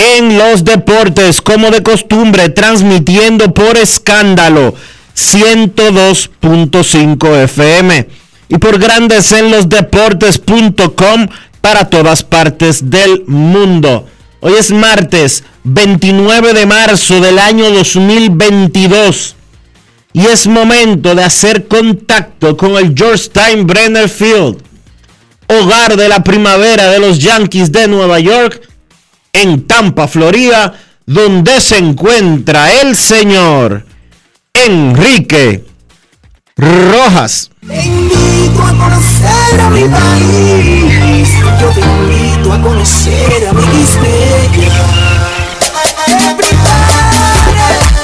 en los Deportes, como de costumbre, transmitiendo por escándalo 102.5 FM y por Grandes en los Deportes.com para todas partes del mundo. Hoy es martes 29 de marzo del año 2022 y es momento de hacer contacto con el Georgetown Brenner Field, hogar de la primavera de los Yankees de Nueva York, en Tampa, Florida, donde se encuentra el señor Enrique Rojas. Te invito a conocer a mi país. Yo te invito a conocer a mi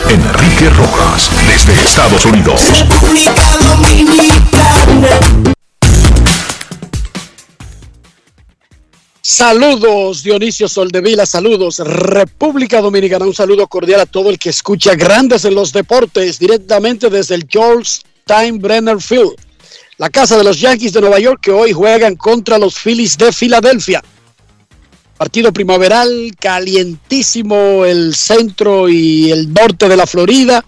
Enrique Rojas, desde Estados Unidos. República Dominicana. Saludos Dionisio Soldevila, saludos República Dominicana, un saludo cordial a todo el que escucha Grandes en los Deportes directamente desde el George Time Brenner Field, la casa de los Yankees de Nueva York que hoy juegan contra los Phillies de Filadelfia. Partido primaveral, calientísimo el centro y el norte de la Florida,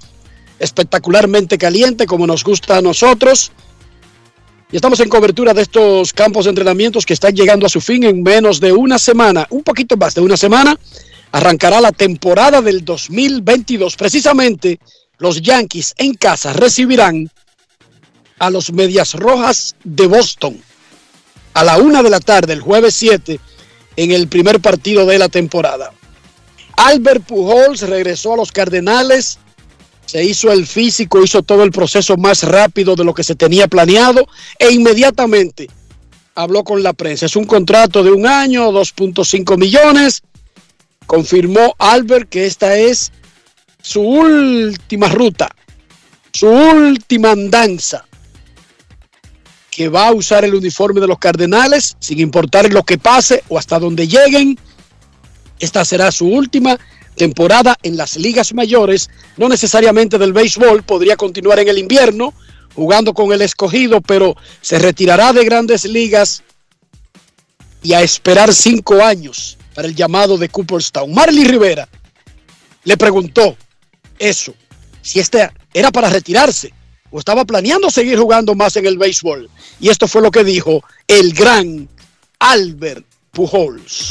espectacularmente caliente como nos gusta a nosotros. Y estamos en cobertura de estos campos de entrenamientos que están llegando a su fin en menos de una semana, un poquito más de una semana. Arrancará la temporada del 2022. Precisamente los Yankees en casa recibirán a los Medias Rojas de Boston a la una de la tarde, el jueves 7, en el primer partido de la temporada. Albert Pujols regresó a los Cardenales se hizo el físico, hizo todo el proceso más rápido de lo que se tenía planeado e inmediatamente habló con la prensa. Es un contrato de un año, 2.5 millones. Confirmó Albert que esta es su última ruta, su última andanza, que va a usar el uniforme de los Cardenales sin importar lo que pase o hasta donde lleguen. Esta será su última temporada en las ligas mayores, no necesariamente del béisbol, podría continuar en el invierno jugando con el escogido, pero se retirará de grandes ligas y a esperar cinco años para el llamado de Cooperstown. Marley Rivera le preguntó eso, si este era para retirarse o estaba planeando seguir jugando más en el béisbol. Y esto fue lo que dijo el gran Albert Pujols.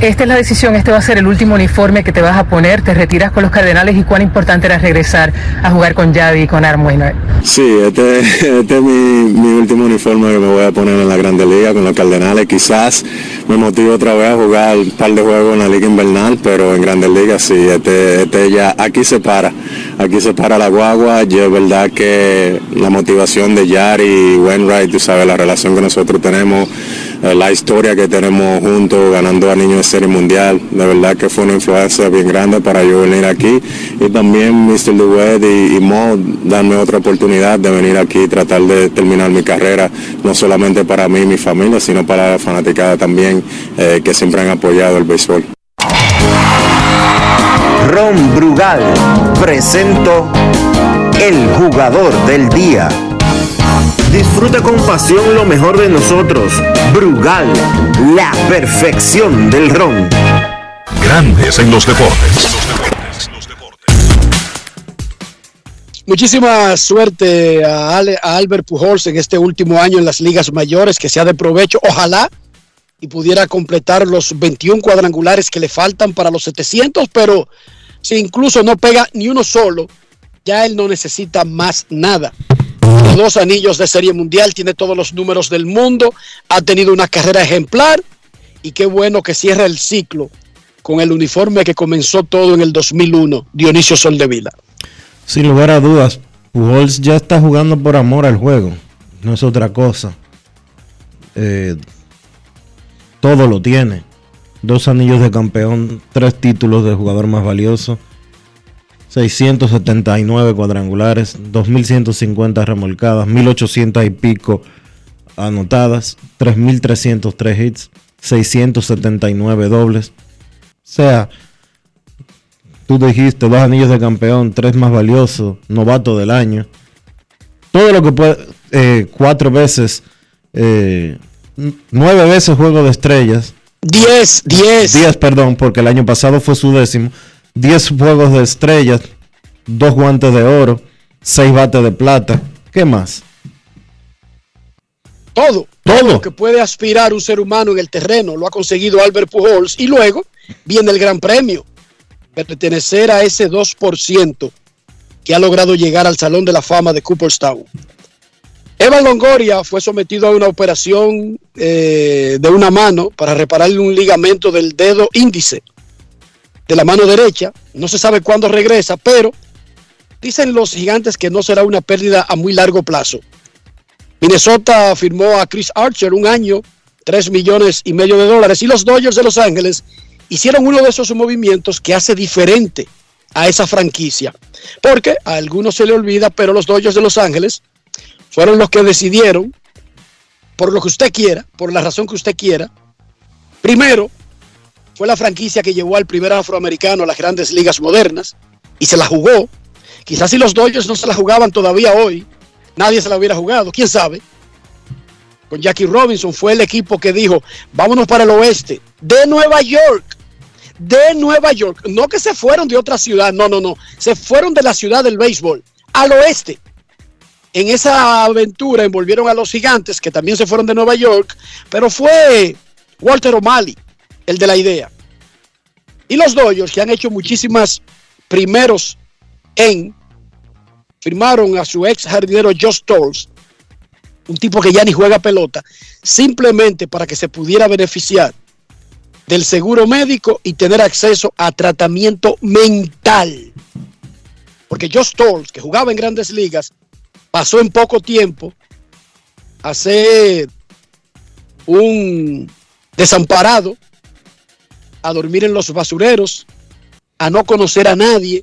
Esta es la decisión, este va a ser el último uniforme que te vas a poner, te retiras con los Cardenales y cuán importante era regresar a jugar con Javi y con Armueno. Sí, este, este es mi, mi, último uniforme que me voy a poner en la Grande Liga con los Cardenales. Quizás me motive otra vez a jugar un par de juegos en la Liga Invernal, pero en Grandes Ligas sí, este, este ya aquí se para, aquí se para la guagua. Yo es verdad que la motivación de Yari y Wainwright, tú sabes, la relación que nosotros tenemos eh, la historia que tenemos juntos, ganando a niños de serie mundial. De verdad que fue una influencia bien grande para yo venir aquí. Y también Mr. Duet y, y Mo darme otra oportunidad de venir aquí y tratar de terminar mi carrera, no solamente para mí y mi familia, sino para la fanaticada también, eh, que siempre han apoyado el béisbol. Ron Brugal presento el jugador del día. Disfruta con pasión lo mejor de nosotros. Brugal, la perfección del ron. Grandes en los deportes. Muchísima suerte a, Ale- a Albert Pujols en este último año en las ligas mayores, que sea de provecho, ojalá, y pudiera completar los 21 cuadrangulares que le faltan para los 700, pero si incluso no pega ni uno solo, ya él no necesita más nada. Dos anillos de serie mundial, tiene todos los números del mundo, ha tenido una carrera ejemplar y qué bueno que cierra el ciclo con el uniforme que comenzó todo en el 2001, Dionisio Soldevila. Sin lugar a dudas, Pujols ya está jugando por amor al juego. No es otra cosa. Eh, todo lo tiene. Dos anillos de campeón, tres títulos de jugador más valioso, 679 cuadrangulares, 2150 remolcadas, 1800 y pico anotadas, 3303 hits, 679 dobles. O sea, tú dijiste dos anillos de campeón, tres más valiosos, novato del año. Todo lo que puede, eh, cuatro veces, eh, nueve veces juego de estrellas. 10, 10. 10, perdón, porque el año pasado fue su décimo. 10 juegos de estrellas, dos guantes de oro, seis bates de plata. ¿Qué más? Todo, Todo. todo lo que puede aspirar un ser humano en el terreno lo ha conseguido Albert Pujols y luego viene el gran premio, pertenecer a ese 2% que ha logrado llegar al Salón de la Fama de Cooperstown. Evan Longoria fue sometido a una operación eh, de una mano para repararle un ligamento del dedo índice de la mano derecha. No se sabe cuándo regresa, pero dicen los gigantes que no será una pérdida a muy largo plazo. Minnesota firmó a Chris Archer un año, 3 millones y medio de dólares, y los Dodgers de Los Ángeles hicieron uno de esos movimientos que hace diferente a esa franquicia. Porque a algunos se le olvida, pero los Dodgers de Los Ángeles fueron los que decidieron, por lo que usted quiera, por la razón que usted quiera, primero fue la franquicia que llevó al primer afroamericano a las grandes ligas modernas y se la jugó. Quizás si los Dodgers no se la jugaban todavía hoy, nadie se la hubiera jugado, quién sabe. Con Jackie Robinson fue el equipo que dijo, vámonos para el oeste, de Nueva York, de Nueva York. No que se fueron de otra ciudad, no, no, no. Se fueron de la ciudad del béisbol al oeste. En esa aventura envolvieron a los gigantes, que también se fueron de Nueva York, pero fue Walter O'Malley el de la idea. Y los Dodgers, que han hecho muchísimas primeros en, firmaron a su ex jardinero Josh Tolls, un tipo que ya ni juega pelota, simplemente para que se pudiera beneficiar del seguro médico y tener acceso a tratamiento mental. Porque Josh Tolls, que jugaba en grandes ligas, pasó en poco tiempo a ser un desamparado, a dormir en los basureros, a no conocer a nadie.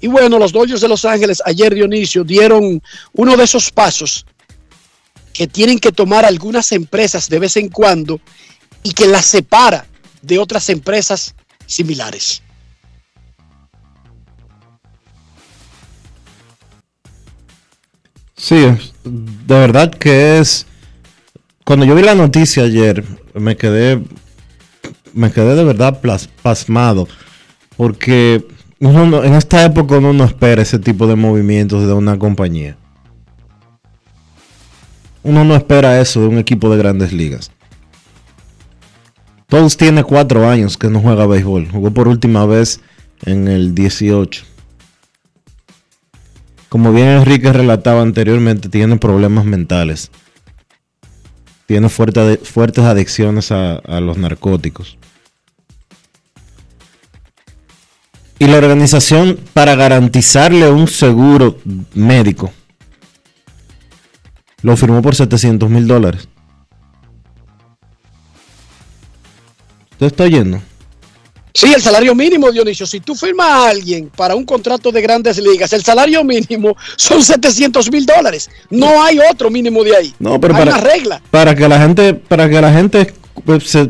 Y bueno, los Dodgers de Los Ángeles ayer, Dionisio, dieron uno de esos pasos que tienen que tomar algunas empresas de vez en cuando y que las separa de otras empresas similares. Sí, de verdad que es. Cuando yo vi la noticia ayer, me quedé. Me quedé de verdad pasmado. Porque uno no- en esta época uno no espera ese tipo de movimientos de una compañía. Uno no espera eso de un equipo de grandes ligas. Todos tiene cuatro años que no juega béisbol. Jugó por última vez en el 18 como bien Enrique relataba anteriormente, tiene problemas mentales. Tiene fuertes adicciones a los narcóticos. Y la organización, para garantizarle un seguro médico, lo firmó por 700 mil dólares. ¿Usted está oyendo? Sí, el salario mínimo, Dionisio. Si tú firmas a alguien para un contrato de grandes ligas, el salario mínimo son 700 mil dólares. No hay otro mínimo de ahí. No, pero hay para, una regla. para que la gente, para que la gente pues, se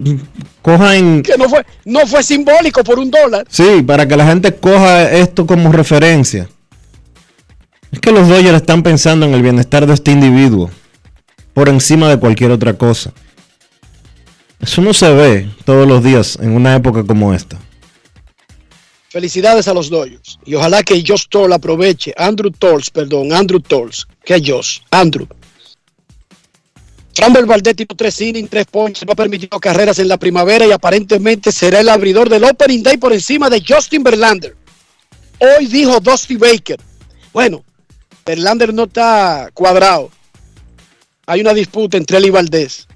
coja en, Que no fue, no fue simbólico por un dólar. sí, para que la gente coja esto como referencia. Es que los Dodgers están pensando en el bienestar de este individuo por encima de cualquier otra cosa. Eso no se ve todos los días en una época como esta. Felicidades a los Dodgers. Y ojalá que Josh Toll aproveche. Andrew Tolls, perdón, Andrew Tolls. ¿Qué es Josh? Andrew. Framber Valdez tiró tres innings, tres ponches, no ha permitido carreras en la primavera y aparentemente será el abridor del Opening Day por encima de Justin Verlander. Hoy dijo Dusty Baker. Bueno, Verlander no está cuadrado. Hay una disputa entre él y Valdés.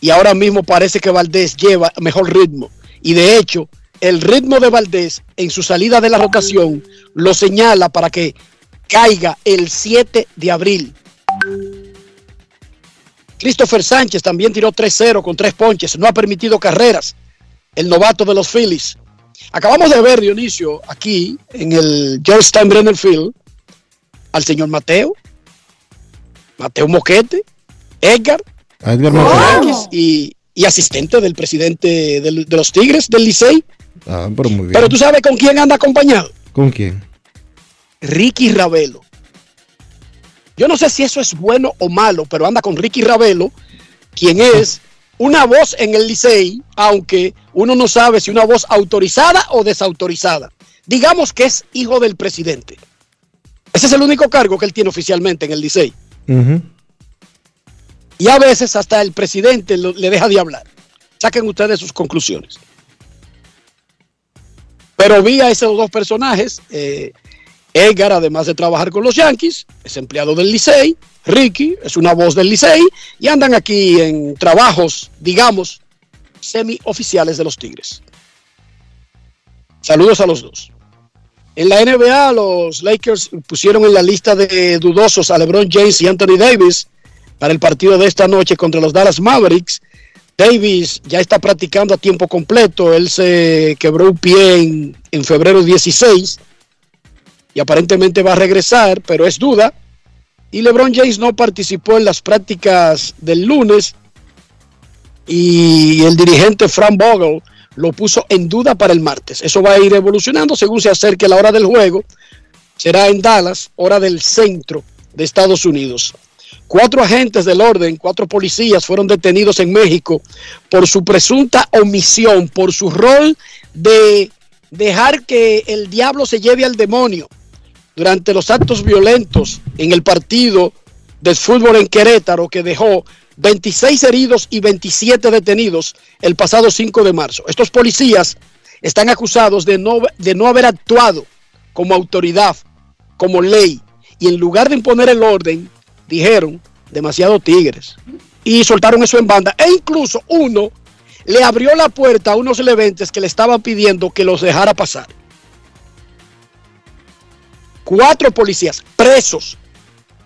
Y ahora mismo parece que Valdés lleva mejor ritmo. Y de hecho, el ritmo de Valdés en su salida de la rotación lo señala para que caiga el 7 de abril. Christopher Sánchez también tiró 3-0 con tres ponches, no ha permitido carreras. El novato de los Phillies. Acabamos de ver, Dionisio, aquí en el George Steinbrenner Field, al señor Mateo, Mateo Moquete, Edgar, Edgar. Yankees y, y asistente del presidente del- de los Tigres del Licey. Ah, pero muy bien. Pero tú sabes con quién anda acompañado. ¿Con quién? Ricky Ravelo. Yo no sé si eso es bueno o malo, pero anda con Ricky Ravelo, quien es una voz en el Licey, aunque uno no sabe si una voz autorizada o desautorizada. Digamos que es hijo del presidente. Ese es el único cargo que él tiene oficialmente en el Licey. Y a veces hasta el presidente lo- le deja de hablar. Saquen ustedes sus conclusiones. Pero vi a esos dos personajes. eh, Edgar, además de trabajar con los Yankees, es empleado del Licey. Ricky es una voz del Licey. Y andan aquí en trabajos, digamos, semi-oficiales de los Tigres. Saludos a los dos. En la NBA, los Lakers pusieron en la lista de dudosos a LeBron James y Anthony Davis para el partido de esta noche contra los Dallas Mavericks. Davis ya está practicando a tiempo completo. Él se quebró un pie en, en febrero 16 y aparentemente va a regresar, pero es duda. Y LeBron James no participó en las prácticas del lunes y el dirigente Frank Vogel lo puso en duda para el martes. Eso va a ir evolucionando según se acerque la hora del juego. Será en Dallas, hora del centro de Estados Unidos. Cuatro agentes del orden, cuatro policías fueron detenidos en México por su presunta omisión, por su rol de dejar que el diablo se lleve al demonio durante los actos violentos en el partido de fútbol en Querétaro que dejó 26 heridos y 27 detenidos el pasado 5 de marzo. Estos policías están acusados de no, de no haber actuado como autoridad, como ley, y en lugar de imponer el orden, dijeron demasiado tigres y soltaron eso en banda. E incluso uno le abrió la puerta a unos leventes que le estaban pidiendo que los dejara pasar. Cuatro policías presos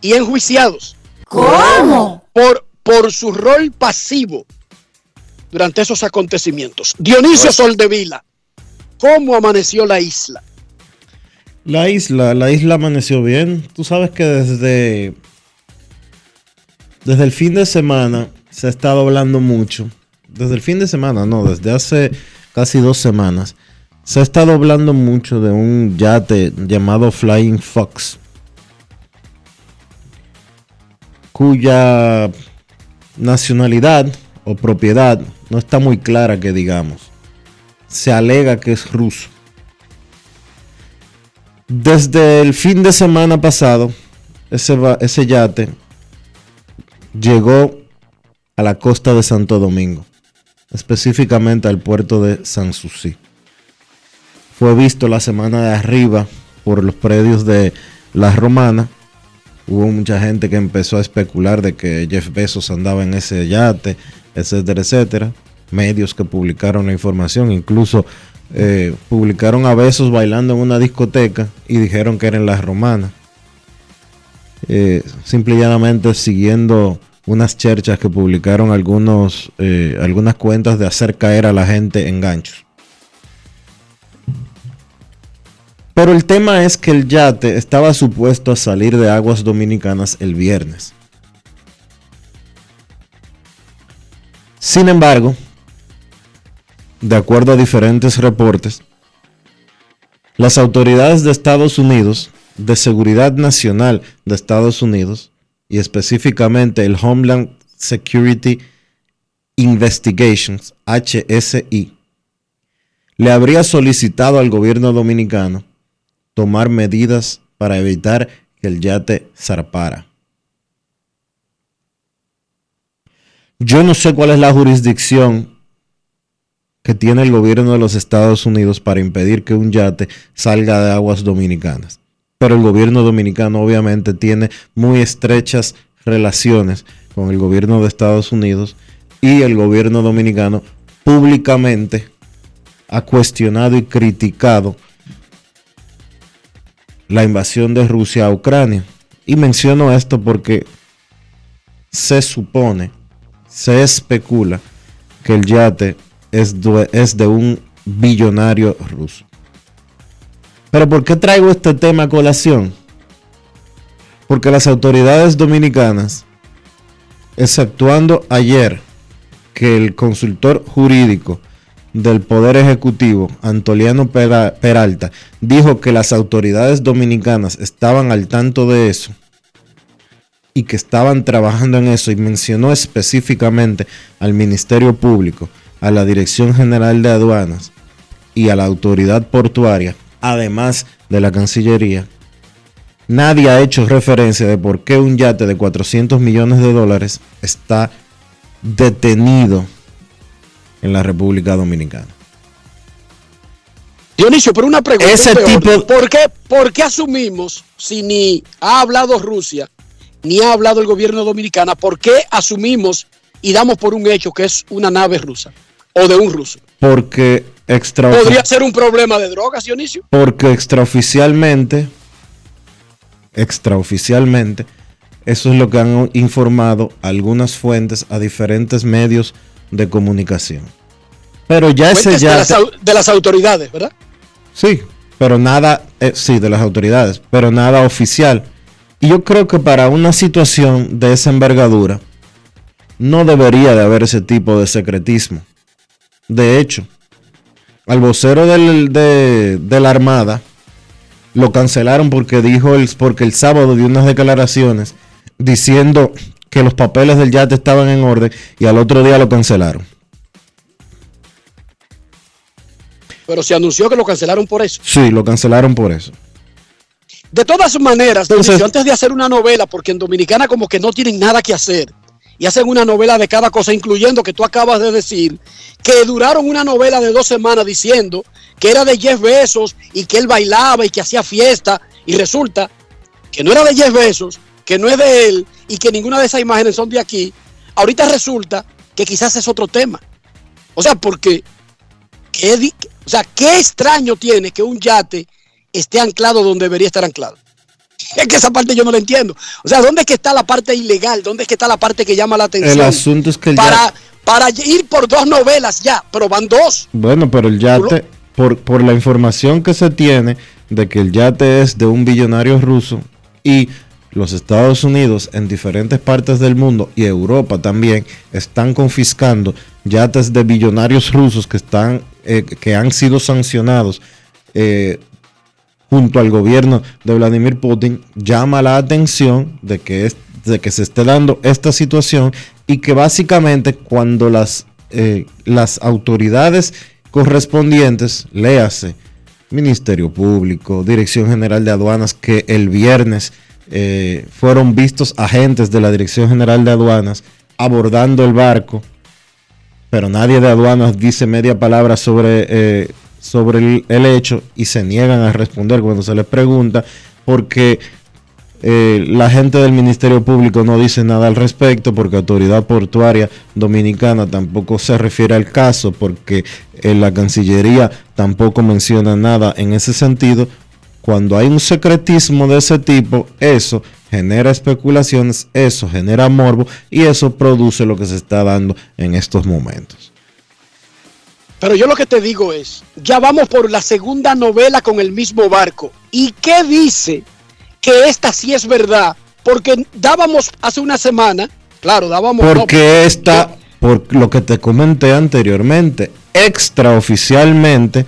y enjuiciados. ¿Cómo? Por, por su rol pasivo durante esos acontecimientos. Dionisio Soldevila, ¿cómo amaneció la isla? La isla, la isla amaneció bien. Tú sabes que desde, desde el fin de semana se ha estado hablando mucho. Desde el fin de semana, no, desde hace casi dos semanas. Se ha estado hablando mucho de un yate llamado Flying Fox. Cuya nacionalidad o propiedad no está muy clara que digamos. Se alega que es ruso. Desde el fin de semana pasado, ese, ese yate llegó a la costa de Santo Domingo, específicamente al puerto de Sanssouci. Fue visto la semana de arriba por los predios de La Romana. Hubo mucha gente que empezó a especular de que Jeff Bezos andaba en ese yate, etcétera, etcétera. Medios que publicaron la información, incluso eh, publicaron a Bezos bailando en una discoteca y dijeron que era en La Romana. Eh, simple y llanamente siguiendo unas cherchas que publicaron algunos, eh, algunas cuentas de hacer caer a la gente en ganchos. Pero el tema es que el yate estaba supuesto a salir de aguas dominicanas el viernes. Sin embargo, de acuerdo a diferentes reportes, las autoridades de Estados Unidos, de Seguridad Nacional de Estados Unidos, y específicamente el Homeland Security Investigations, HSI, le habría solicitado al gobierno dominicano tomar medidas para evitar que el yate zarpara. Yo no sé cuál es la jurisdicción que tiene el gobierno de los Estados Unidos para impedir que un yate salga de aguas dominicanas. Pero el gobierno dominicano obviamente tiene muy estrechas relaciones con el gobierno de Estados Unidos y el gobierno dominicano públicamente ha cuestionado y criticado la invasión de Rusia a Ucrania. Y menciono esto porque se supone, se especula que el yate es de, un billonario ruso. Pero ¿por qué traigo este tema a colación? Porque las autoridades dominicanas, exceptuando ayer que el consultor jurídico del Poder Ejecutivo, Antoliano Peralta, dijo que las autoridades dominicanas estaban al tanto de eso y que estaban trabajando en eso y mencionó específicamente al Ministerio Público, a la Dirección General de Aduanas y a la Autoridad Portuaria, además de la Cancillería. Nadie ha hecho referencia de por qué un yate de 400 millones de dólares está detenido en la República Dominicana. Dionisio, pero una pregunta. Ese tipo... ¿Por, qué, ¿Por qué asumimos, si ni ha hablado Rusia, ni ha hablado el gobierno dominicano, por qué asumimos y damos por un hecho que es una nave rusa o de un ruso? Porque extra... ¿Podría ser un problema de drogas, Dionisio? Porque extraoficialmente, extraoficialmente, eso es lo que han informado algunas fuentes a diferentes medios de comunicación. Pero ya ese ya... De las, autoridades, ¿verdad? Sí, pero nada, eh, sí, de las autoridades, pero nada oficial. Y yo creo que para una situación de esa envergadura, no debería de haber ese tipo de secretismo. De hecho, al vocero de, la Armada lo cancelaron porque dijo el, porque el sábado dio unas declaraciones diciendo que los papeles del yate estaban en orden y al otro día lo cancelaron. Pero se anunció que lo cancelaron por eso. Sí, lo cancelaron por eso. De todas maneras, antes de hacer una novela, porque en Dominicana como que no tienen nada que hacer, y hacen una novela de cada cosa, incluyendo que tú acabas de decir, que duraron una novela de dos semanas diciendo que era de Jeff Bezos y que él bailaba y que hacía fiesta, y resulta que no era de Jeff Bezos, que no es de él y que ninguna de esas imágenes son de aquí, ahorita resulta que quizás es otro tema. O sea, porque, ¿qué, o sea, qué extraño tiene que un yate esté anclado donde debería estar anclado. Es que esa parte yo no la entiendo. O sea, ¿dónde es que está la parte ilegal? ¿Dónde es que está la parte que llama la atención? El asunto es que el para, para ir por dos novelas ya, pero van dos. Bueno, pero el yate, por, por la información que se tiene de que el yate es de un billonario ruso y los Estados Unidos en diferentes partes del mundo y Europa también están confiscando yates de billonarios rusos que están eh, que han sido sancionados eh, junto al gobierno de Vladimir Putin llama la atención de que, de que se esté dando esta situación y que básicamente cuando las, eh, las autoridades correspondientes, léase Ministerio Público, Dirección General de Aduanas, que el viernes fueron vistos agentes de la Dirección General de Aduanas abordando el barco, pero nadie de aduanas dice media palabra sobre, eh, sobre el, hecho y se niegan a responder cuando se les pregunta porque eh, la gente del Ministerio Público no dice nada al respecto porque Autoridad Portuaria Dominicana tampoco se refiere al caso porque la Cancillería tampoco menciona nada en ese sentido cuando hay un secretismo de ese tipo, eso genera especulaciones, eso genera morbo y eso produce lo que se está dando en estos momentos. Pero yo lo que te digo es, ya vamos por la segunda novela con el mismo barco. ¿Y qué dice que esta sí es verdad? Porque dábamos hace una semana, claro, dábamos... Porque esta, por lo que te comenté anteriormente, extraoficialmente,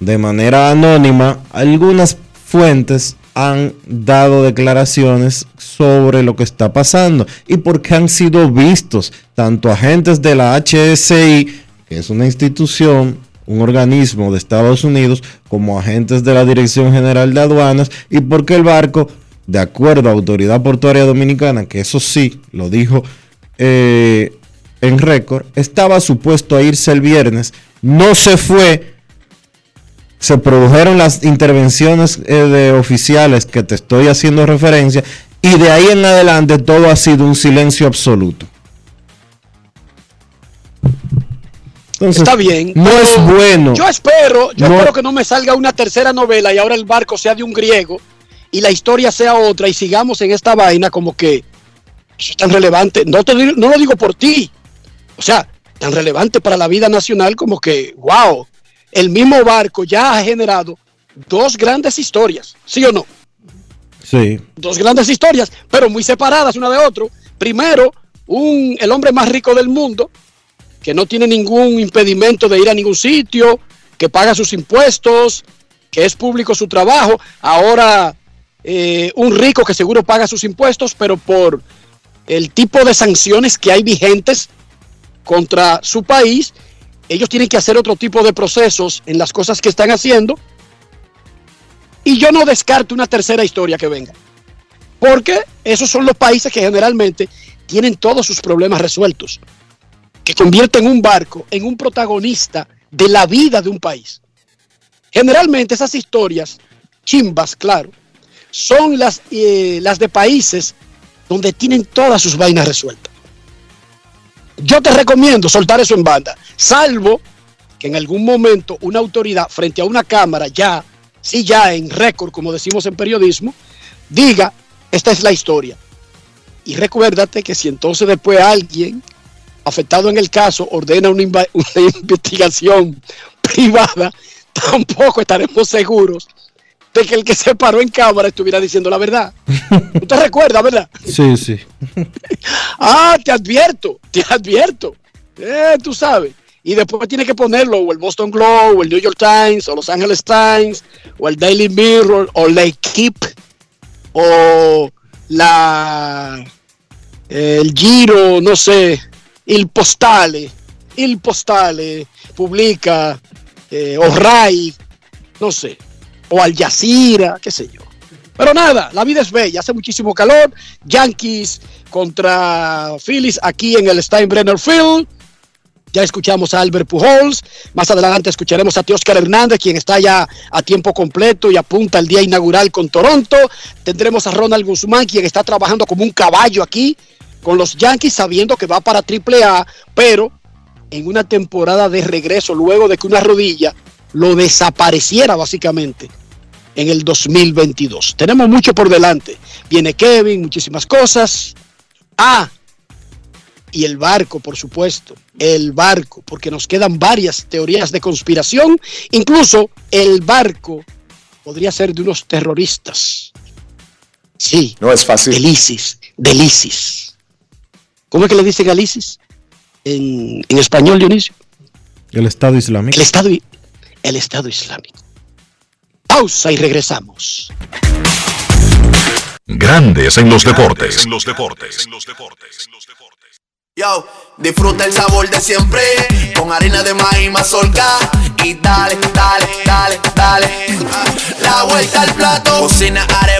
de manera anónima, algunas fuentes han dado declaraciones sobre lo que está pasando y porque han sido vistos tanto agentes de la HSI, que es una institución, un organismo de Estados Unidos, como agentes de la Dirección General de Aduanas y porque el barco, de acuerdo a Autoridad Portuaria Dominicana, que eso sí lo dijo eh, en récord, estaba supuesto a irse el viernes, no se fue se produjeron las intervenciones eh, de oficiales que te estoy haciendo referencia y de ahí en adelante todo ha sido un silencio absoluto. Está bien. No es bueno. Yo espero, yo espero que no me salga una tercera novela y ahora el barco sea de un griego y la historia sea otra y sigamos en esta vaina como que eso es tan relevante. No, te, no lo digo por ti. O sea, tan relevante para la vida nacional como que, wow, el mismo barco ya ha generado dos grandes historias, ¿sí o no? Sí. Dos grandes historias, pero muy separadas una de otra. Primero, un, el hombre más rico del mundo, que no tiene ningún impedimento de ir a ningún sitio, que paga sus impuestos, que es público su trabajo. Ahora, eh, un rico que seguro paga sus impuestos, pero por el tipo de sanciones que hay vigentes contra su país, ellos tienen que hacer otro tipo de procesos en las cosas que están haciendo. Y yo no descarto una tercera historia que venga. Porque esos son los países que generalmente tienen todos sus problemas resueltos. Que convierten un barco en un protagonista de la vida de un país. Generalmente esas historias, chimbas, claro, son las, eh, las de países donde tienen todas sus vainas resueltas. Yo te recomiendo soltar eso en banda, salvo que en algún momento una autoridad frente a una cámara ya, sí ya en récord, como decimos en periodismo, diga, esta es la historia. Y recuérdate que si entonces después alguien afectado en el caso ordena una, una investigación privada, tampoco estaremos seguros de que el que se paró en cámara estuviera diciendo la verdad. ¿Usted recuerda, verdad? Sí, sí. ah, te advierto, te advierto. Eh, tú sabes. Y después tiene que ponerlo o el Boston Globe, o el New York Times, o Los Angeles Times, o el Daily Mirror, o la Keep, o la el Giro, no sé, el Postale, el Postale publica, eh, o Rai, no sé o Al Jazeera, qué sé yo. Pero nada, la vida es bella, hace muchísimo calor. Yankees contra Phillies aquí en el Steinbrenner Field. Ya escuchamos a Albert Pujols. Más adelante escucharemos a Oscar Hernández, quien está ya a tiempo completo y apunta al día inaugural con Toronto. Tendremos a Ronald Guzmán, quien está trabajando como un caballo aquí con los Yankees, sabiendo que va para AAA, pero en una temporada de regreso, luego de que una rodilla lo desapareciera básicamente en el 2022. Tenemos mucho por delante. Viene Kevin, muchísimas cosas. Ah, y el barco, por supuesto. El barco, porque nos quedan varias teorías de conspiración. Incluso el barco podría ser de unos terroristas. Sí. No es fácil. Del ISIS. Del ISIS. ¿Cómo es que le dicen al ISIS? En, en español, Dionisio. El Estado Islámico. El Estado, el Estado Islámico. Pausa y regresamos. Grandes en los deportes. En los deportes. Yo, disfruta el sabor de siempre con harina de maíz mazorca y dale, dale, dale, dale. La vuelta al plato, cocina arepa,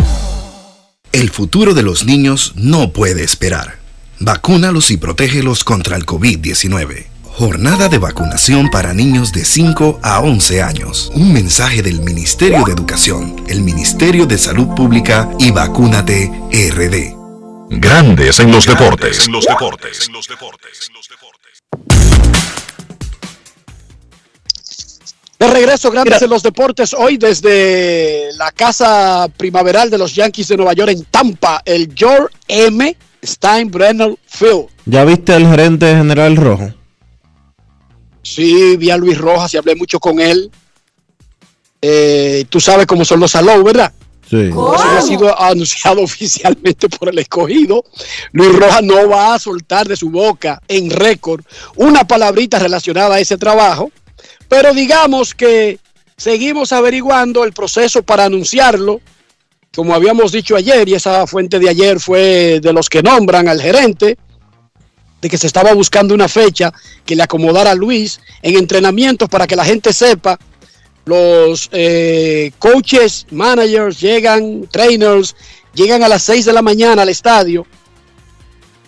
El futuro de los niños no puede esperar. Vacúnalos y protégelos contra el COVID-19. Jornada de vacunación para niños de 5 a 11 años. Un mensaje del Ministerio de Educación, el Ministerio de Salud Pública y Vacúnate RD. Grandes en los deportes. los deportes. De regreso, grandes en los deportes, hoy desde la casa primaveral de los Yankees de Nueva York en Tampa, el George M. Steinbrenner Field. ¿Ya viste al gerente general rojo? Sí, vi a Luis Rojas y hablé mucho con él. Eh, tú sabes cómo son los salón, ¿verdad? Sí. Eso ha sido anunciado oficialmente por el escogido. Luis Rojas no va a soltar de su boca en récord una palabrita relacionada a ese trabajo, pero digamos que seguimos averiguando el proceso para anunciarlo. Como habíamos dicho ayer, y esa fuente de ayer fue de los que nombran al gerente, de que se estaba buscando una fecha que le acomodara a Luis en entrenamientos para que la gente sepa. Los eh, coaches, managers llegan, trainers, llegan a las 6 de la mañana al estadio,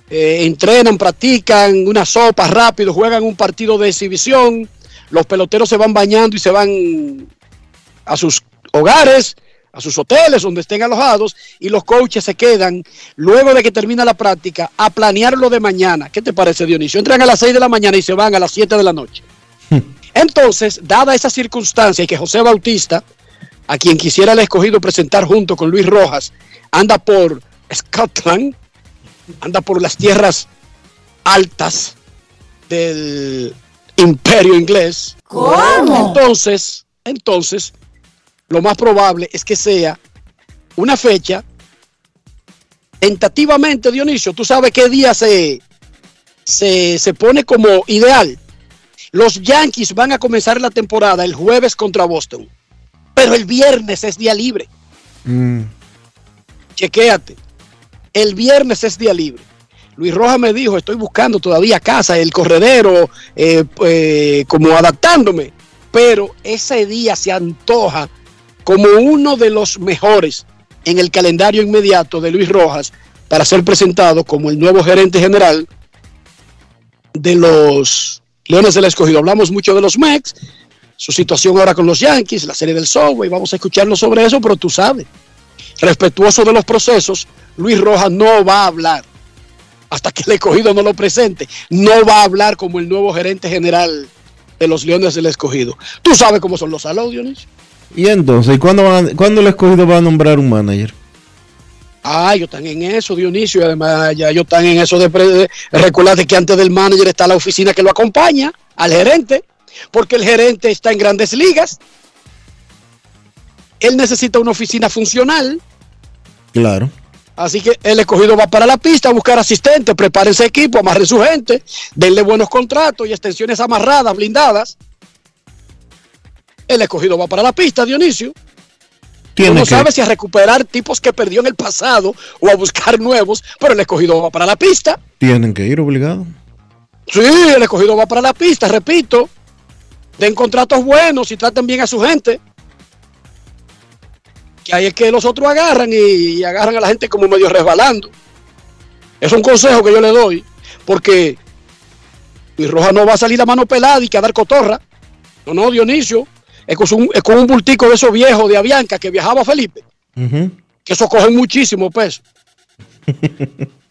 eh, entrenan, practican una sopa rápido, juegan un partido de exhibición, los peloteros se van bañando y se van a sus hogares, a sus hoteles donde estén alojados y los coaches se quedan luego de que termina la práctica a planear lo de mañana. ¿Qué te parece Dionisio? Entran a las 6 de la mañana y se van a las 7 de la noche. Entonces, dada esa circunstancia y que José Bautista, a quien quisiera el escogido presentar junto con Luis Rojas, anda por Scotland, anda por las tierras altas del imperio inglés. ¿Cómo? Entonces, entonces, lo más probable es que sea una fecha tentativamente, Dionisio, tú sabes qué día se, se, se pone como ideal. Los Yankees van a comenzar la temporada el jueves contra Boston, pero el viernes es día libre. Mm. Chequéate. El viernes es día libre. Luis Rojas me dijo, estoy buscando todavía casa, el corredero, eh, eh, como adaptándome. Pero ese día se antoja como uno de los mejores en el calendario inmediato de Luis Rojas para ser presentado como el nuevo gerente general de los Leones del Escogido. Hablamos mucho de los Mex, su situación ahora con los Yankees, la serie del Subway, vamos a escucharlo sobre eso, pero tú sabes, respetuoso de los procesos, Luis Rojas no va a hablar hasta que el escogido no lo presente. No va a hablar como el nuevo gerente general de los Leones del Escogido. Tú sabes cómo son los Dionisio. ¿Y entonces? ¿Y cuándo, van cuándo el escogido va a nombrar un manager? Ah, ellos están en eso, Dionisio, y además ya ellos están en eso de, de recuérdate que antes del manager está la oficina que lo acompaña, al gerente, porque el gerente está en grandes ligas. Él necesita una oficina funcional, Claro. Así que el escogido va para la pista a buscar asistentes, preparen ese equipo, amarren su gente, denle buenos contratos y extensiones amarradas, blindadas. El escogido va para la pista, Dionisio. Tiene Uno que- sabe si a recuperar tipos que perdió en el pasado o a buscar nuevos, pero el escogido va para la pista. Tienen que ir obligado. Sí, el escogido va para la pista, repito. Den contratos buenos y traten bien a su gente. Que ahí es que los otros agarran y, y agarran a la gente como medio resbalando. Es un consejo que yo le doy, porque Luis Roja no va a salir a mano pelada y que a dar cotorra. No, no, Dionisio. Es con un, es con un bultico de esos viejos de Avianca que viajaba Felipe. Ujú. que eso coge muchísimo peso.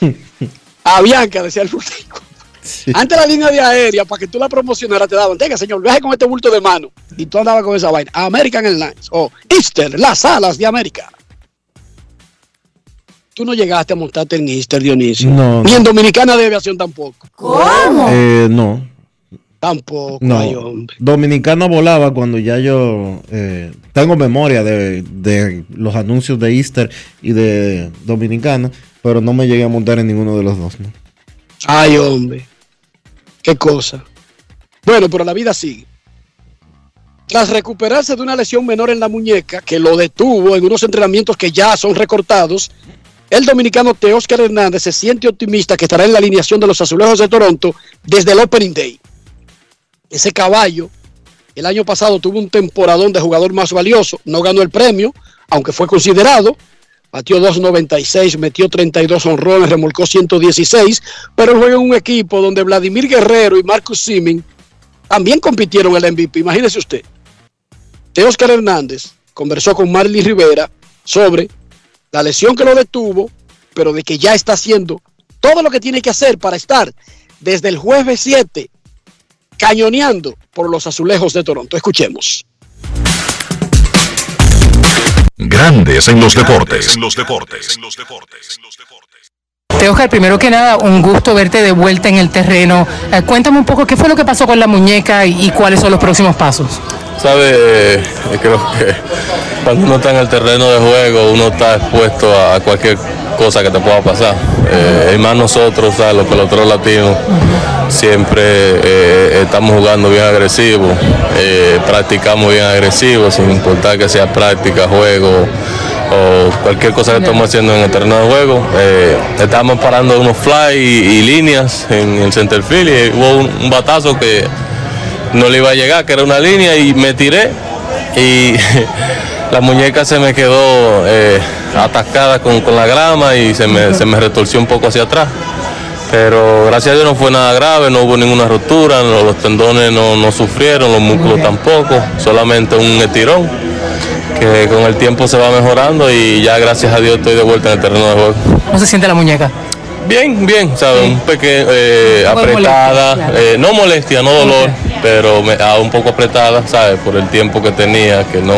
A Bianca, decía el bultico. Antes la línea de aérea, para que tú la promocionaras, te daban, tenga señor, viaje con este bulto de mano. Y tú andabas con esa vaina. American Airlines o Easter, las alas de América. Tú no llegaste a montarte en Easter, Dionisio. No, Ni no. en Dominicana de Aviación tampoco. Eh, no. Tampoco. No. ay, hombre. Dominicana volaba cuando ya yo eh, tengo memoria de, de los anuncios de Easter y de Dominicana, pero no me llegué a montar en ninguno de los dos. ¿no? Ay, hombre. Qué cosa. Bueno, pero la vida sigue. Tras recuperarse de una lesión menor en la muñeca que lo detuvo en unos entrenamientos que ya son recortados, el dominicano Teóscar Hernández se siente optimista que estará en la alineación de los Azulejos de Toronto desde el Opening Day. Ese caballo El año pasado tuvo un temporadón de jugador más valioso. No ganó el premio, aunque fue considerado. Batió 2.96, metió 32 honrones, remolcó 116. Pero juega en un equipo donde Vladimir Guerrero y Marcus Simming también compitieron el MVP. Imagínese usted. De Hernández conversó con Marley Rivera sobre la lesión que lo detuvo, pero de que ya está haciendo todo lo que tiene que hacer para estar desde el jueves 7 cañoneando por los azulejos de Toronto. Escuchemos. Grandes en los deportes. En los deportes. Te Oscar, primero que nada, un gusto verte de vuelta en el terreno. Eh, cuéntame un poco qué fue lo que pasó con la muñeca y, y cuáles son los próximos pasos. Sabe, eh, creo que cuando uno está en el terreno de juego, uno está expuesto a cualquier cosa que te pueda pasar. Eh, más nosotros, ¿sabes? los peloteros latinos, siempre eh, estamos jugando bien agresivo, eh, practicamos bien agresivo, sin importar que sea práctica, juego o cualquier cosa que estemos haciendo en el terreno de juego. Eh, estábamos parando unos fly y, líneas en el center field y hubo un batazo que no le iba a llegar, que era una línea y me tiré y la muñeca se me quedó eh, atascada con, con la grama y se me, se me retorció un poco hacia atrás. Pero gracias a Dios no fue nada grave, no hubo ninguna rotura, no- los tendones no, no sufrieron, los músculos tampoco, solamente un estirón que con el tiempo se va mejorando y ya gracias a Dios estoy de vuelta en el terreno de juego. ¿Cómo se siente la muñeca? Bien, bien, ¿sabes? Un pequeño, eh, Un apretada, molestia, claro. eh, no molestia, no dolor, pero me, ah, un poco apretada, ¿sabes? Por el tiempo que tenía, que no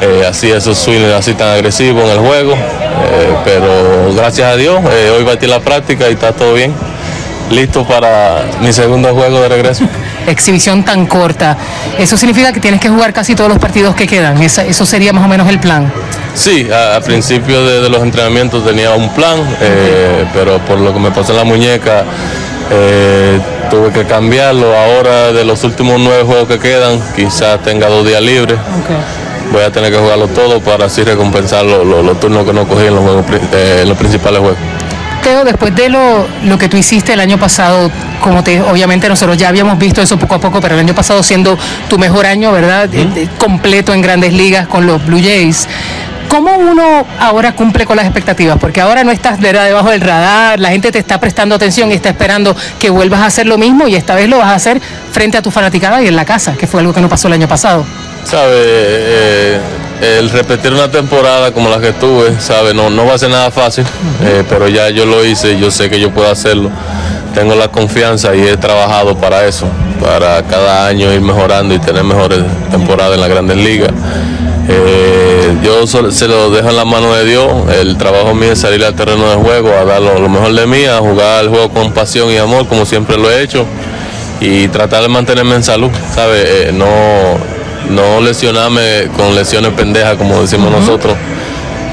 eh, hacía esos swings así tan agresivos en el juego. Eh, pero gracias a Dios, eh, hoy batí la práctica y está todo bien. Listo para mi segundo juego de regreso. Exhibición tan corta. ¿Eso significa que tienes que jugar casi todos los partidos que quedan? Esa- eso sería más o menos el plan. Sí, al principio de, de los entrenamientos tenía un plan, eh, pero por lo que me pasó en la muñeca tuve que cambiarlo. Ahora de los últimos nueve juegos que quedan, quizás tenga dos días libres. Voy a tener que jugarlo todo para así recompensar lo- lo- los turnos que no cogí en los, juegos, eh, en los principales juegos. Teo, después de lo, lo que tú hiciste el año pasado, como te, obviamente nosotros ya habíamos visto eso poco a poco, pero el año pasado siendo tu mejor año, ¿verdad? Eh, eh, completo en grandes ligas con los Blue Jays. ¿Cómo uno ahora cumple con las expectativas? Porque ahora no estás ¿verdad? debajo del radar, la gente te está prestando atención y está esperando que vuelvas a hacer lo mismo y esta vez lo vas a hacer frente a tu fanaticada y en la casa, que fue algo que no pasó el año pasado. ¿Sabe? Eh, el repetir una temporada como la que tuve, ¿sabe? No, no va a ser nada fácil, eh, pero ya yo lo hice, yo sé que yo puedo hacerlo. Tengo la confianza y he trabajado para eso, para cada año ir mejorando y tener mejores temporadas en las grandes ligas. Eh, yo sol- se lo dejo en la mano de Dios. El trabajo mío es salir al terreno de juego, a dar lo, lo mejor de mí, a jugar el juego con pasión y amor, como siempre lo he hecho, y tratar de mantenerme en salud, ¿sabe? Eh, no, no lesionarme con lesiones pendejas, como decimos nosotros.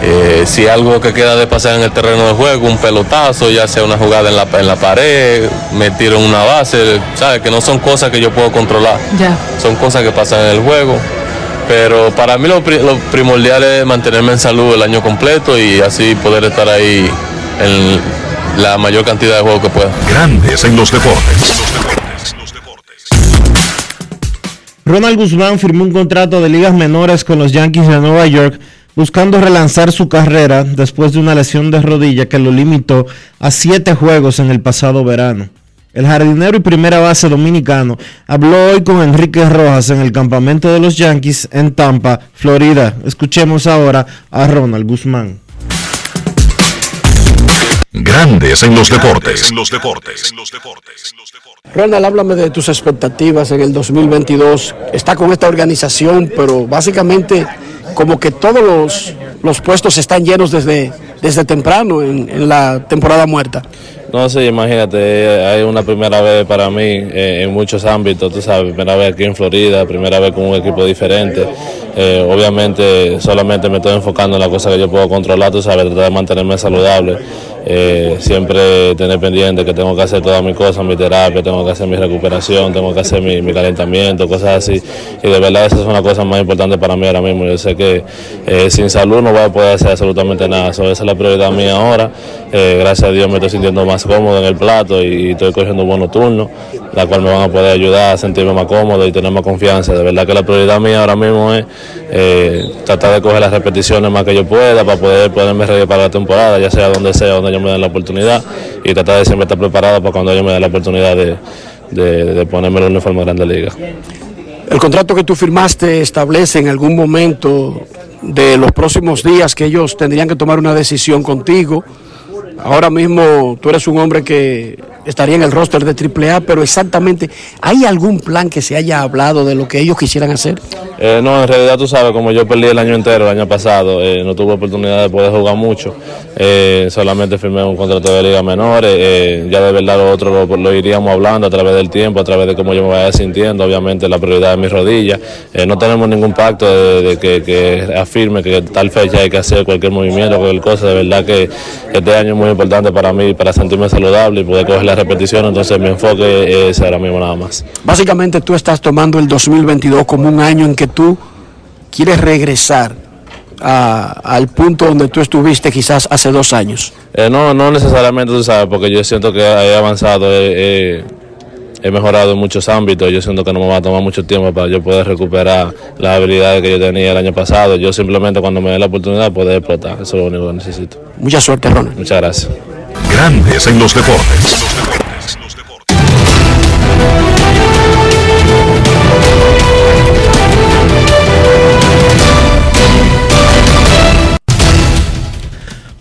Eh, si algo que queda de pasar en el terreno de juego, un pelotazo, ya sea una jugada en la, en la pared, me tiro en una base, ¿sabes? Que no son cosas que yo puedo controlar son cosas que pasan en el juego. Pero para mí lo, lo primordial es mantenerme en salud el año completo y así poder estar ahí en la mayor cantidad de juegos que pueda. Grandes en los deportes. Ronald Guzmán firmó un contrato de ligas menores con los Yankees de Nueva York buscando relanzar su carrera después de una lesión de rodilla que lo limitó a siete juegos en el pasado verano. El jardinero y primera base dominicano habló hoy con Enrique Rojas en el campamento de los Yankees en Tampa, Florida. Escuchemos ahora a Ronald Guzmán. Grandes en los deportes. En los deportes. Ronald, háblame de tus expectativas en el 2022. Está con esta organización, pero básicamente como que todos los, los puestos están llenos desde, desde temprano en, en la temporada muerta. No sé, imagínate, hay una primera vez para mí eh, en muchos ámbitos, tú sabes, primera vez aquí en Florida, primera vez con un equipo diferente. Eh, obviamente solamente me estoy enfocando en la cosa que yo puedo controlar, tú sabes, tratar de mantenerme saludable. Eh, siempre tener pendiente que tengo que hacer todas mis cosas, mi terapia, tengo que hacer mi recuperación, tengo que hacer mi, mi calentamiento, cosas así. Y de verdad esa es una cosa más importante para mí ahora mismo. Yo sé que eh, sin salud no voy a poder hacer absolutamente nada. So, esa es la prioridad mía ahora. Eh, gracias a Dios me estoy sintiendo más cómodo en el plato y, estoy cogiendo buenos turnos, la cual me van a poder ayudar a sentirme más cómodo y tener más confianza. De verdad que la prioridad mía ahora mismo es tratar de coger las repeticiones más que yo pueda para poder ponerme ready la temporada, ya sea donde sea, donde ellos me den la oportunidad y tratar de siempre estar preparado para cuando ellos me den la oportunidad de, de, de ponerme el uniforme de Grande Liga. El contrato que tú firmaste establece en algún momento de los próximos días que ellos tendrían que tomar una decisión contigo. Ahora mismo tú eres un hombre que estaría en el roster de AAA, pero exactamente, ¿hay algún plan que se haya hablado de lo que ellos quisieran hacer? Eh, no, en realidad tú sabes, como yo perdí el año entero el año pasado, eh, no tuve oportunidad de poder jugar mucho, eh, solamente firmé un contrato de liga menores, eh, ya de verdad lo otro lo, iríamos hablando a través del tiempo, a través de cómo yo me vaya sintiendo, obviamente la prioridad de mis rodillas, Eh, no tenemos ningún pacto de, que, afirme que tal fecha hay que hacer cualquier movimiento, cualquier cosa, de verdad que este año es muy importante para mí, para sentirme saludable y poder coger la repetición, entonces mi enfoque es ahora mismo nada más. Básicamente tú estás tomando el 2022 como un año en que tú quieres regresar a- al punto donde tú estuviste quizás hace dos años. Eh, no, no necesariamente, tú sabes, porque yo siento que he avanzado, he, he- he mejorado en muchos ámbitos. Yo siento que no me va a tomar mucho tiempo para yo poder recuperar las habilidades que yo tenía el año pasado. Yo simplemente cuando me dé la oportunidad poder explotar. Eso es lo único que necesito. Mucha suerte, Ronald. Muchas gracias. Grandes en los deportes.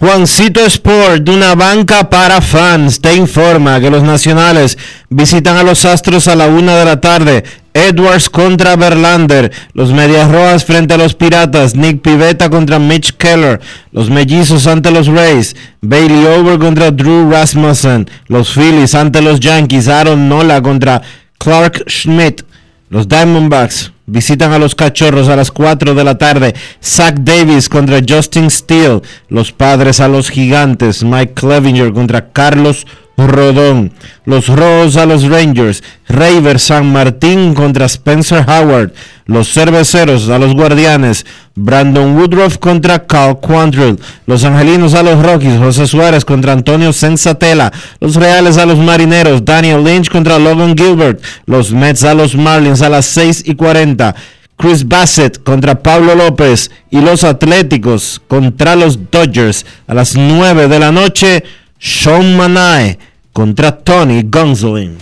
Juancito Sport, de una banca para fans, te informa que los nacionales visitan a los Astros a la una de la tarde. Edwards contra Verlander. Los Medias Rojas frente a los Piratas. Nick Pivetta contra Mitch Keller. Los Mellizos ante los Rays. Bailey Over contra Drew Rasmussen. Los Phillies ante los Yankees. Aaron Nola contra Clark Schmidt. Los Diamondbacks visitan a los Cachorros a las 4 de la tarde. Zach Davis contra Justin Steele. Los Padres a los Gigantes. Mike Clevinger contra Carlos Rodón. Los Rojos a los Rangers. Raver San Martín contra Spencer Howard. Los Cerveceros a los Guardianes. Brandon Woodruff contra Cal Quantrill. Los Angelinos a los Rockies. José Suárez contra Antonio Sensatela. Los Reales a los Marineros. Daniel Lynch contra Logan Gilbert. Los Mets a los Marlins a las 6 y 40. Chris Bassett contra Pablo López y los Atléticos contra los Dodgers a las 9 de la noche. Sean Manae contra Tony Gonsolin.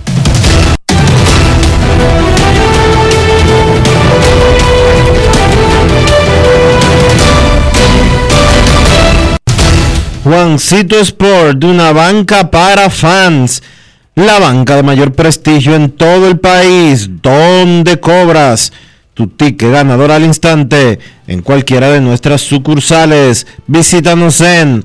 Juancito Sport, de una banca para fans. La banca de mayor prestigio en todo el país, donde cobras tu ticket ganador al instante en cualquiera de nuestras sucursales. Visítanos en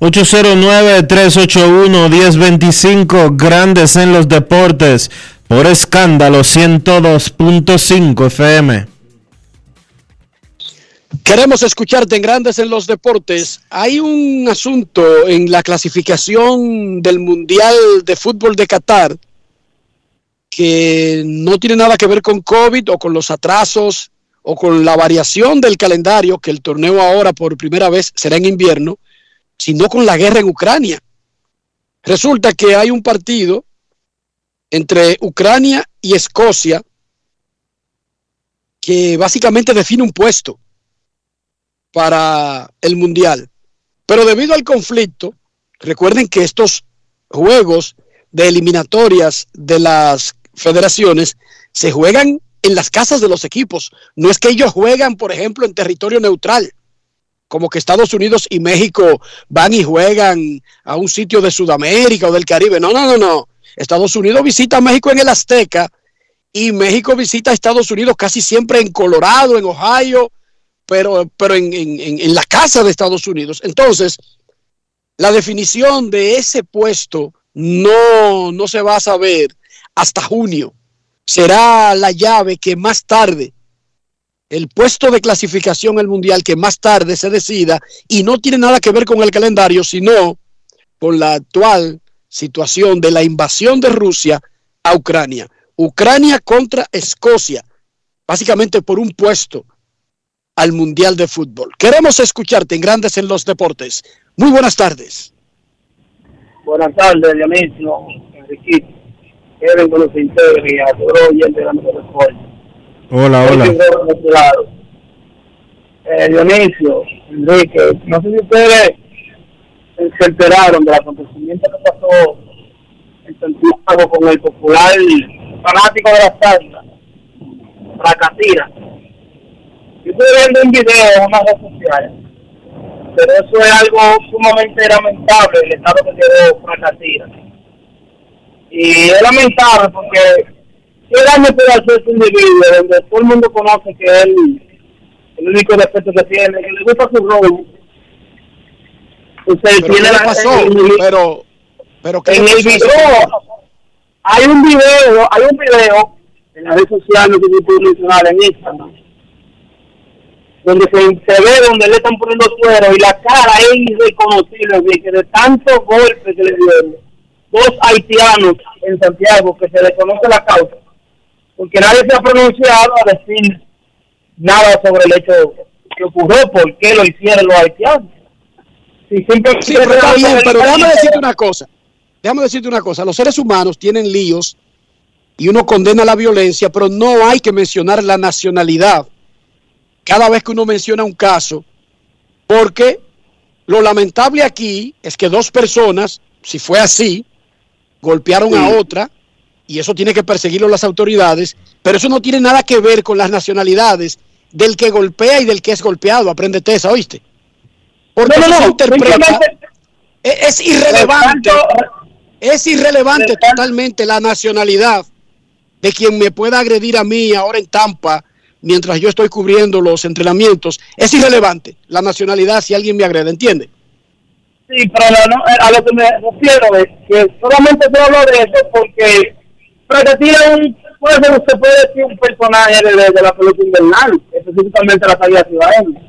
809-381-1025, Grandes en los Deportes, por escándalo 102.5 FM. Queremos escucharte en Grandes en los Deportes. Hay un asunto en la clasificación del Mundial de Fútbol de Qatar que no tiene nada que ver con COVID o con los atrasos o con la variación del calendario, que el torneo ahora por primera vez será en invierno, sino con la guerra en Ucrania. Resulta que hay un partido entre Ucrania y Escocia que básicamente define un puesto para el Mundial. Pero debido al conflicto, recuerden que estos juegos de eliminatorias de las federaciones se juegan en las casas de los equipos. No es que ellos juegan, por ejemplo, en territorio neutral, como que Estados Unidos y México van y juegan a un sitio de Sudamérica o del Caribe. No, no, no, no. Estados Unidos visita a México en el Azteca y México visita a Estados Unidos casi siempre en Colorado, en Ohio, pero, pero en, en, en la casa de Estados Unidos. Entonces, la definición de ese puesto no, no se va a saber hasta junio. Será la llave que más tarde, el puesto de clasificación al mundial que más tarde se decida y no tiene nada que ver con el calendario, sino con la actual situación de la invasión de Rusia a Ucrania. Ucrania contra Escocia, básicamente por un puesto al Mundial de Fútbol. Queremos escucharte en Grandes en los Deportes. Muy buenas tardes. Buenas tardes, Dionisio, Enriquito, Kevin con los Integri, a de la Hola, hola. Eh, Dionisio, Enrique, no sé si ustedes se enteraron del acontecimiento que pasó en Santiago con el popular fanático de la salsa, Fracatira. Yo estoy viendo un video en una red social, pero eso es algo sumamente lamentable, el estado que quedó Fracatira. Y es lamentable porque ¿qué daño puede hacer ese individuo donde todo el mundo conoce que él, el único defecto que tiene, que le gusta su robo? Usted Pero tiene ¿qué le la- pasó? el- Pero, pero ¿qué en el video hay un video hay un video en la red social no sé si puedo mencionar en Instagram donde se, se ve donde le están poniendo suero y la cara es irreconocible de que de tantos golpes que le dieron dos haitianos en Santiago que se desconoce la causa porque nadie se ha pronunciado a decir nada sobre el hecho que ocurrió por qué lo hicieron los haitianos si siempre Sí, pero está bien, pero déjame decirte una cosa. Déjame decirte una cosa. Los seres humanos tienen líos y uno condena la violencia, pero no hay que mencionar la nacionalidad cada vez que uno menciona un caso, porque lo lamentable aquí es que dos personas, si fue así, golpearon a otra y eso tiene que perseguirlo las autoridades, pero eso no tiene nada que ver con las nacionalidades del que golpea y del que es golpeado. Apréndete esa, ¿oíste? Porque No, no, eso se no, interpreta. Es, es irrelevante. Es irrelevante totalmente la nacionalidad de quien me pueda agredir a mí ahora en Tampa mientras yo estoy cubriendo los entrenamientos. Es irrelevante la nacionalidad si alguien me agrede, ¿entiende? Sí, pero no, no, a lo que me refiero es que solamente se habla de eso porque Es un, puede ser, se puede decir un personaje de, la pelota invernal, específicamente la salida ciudadana.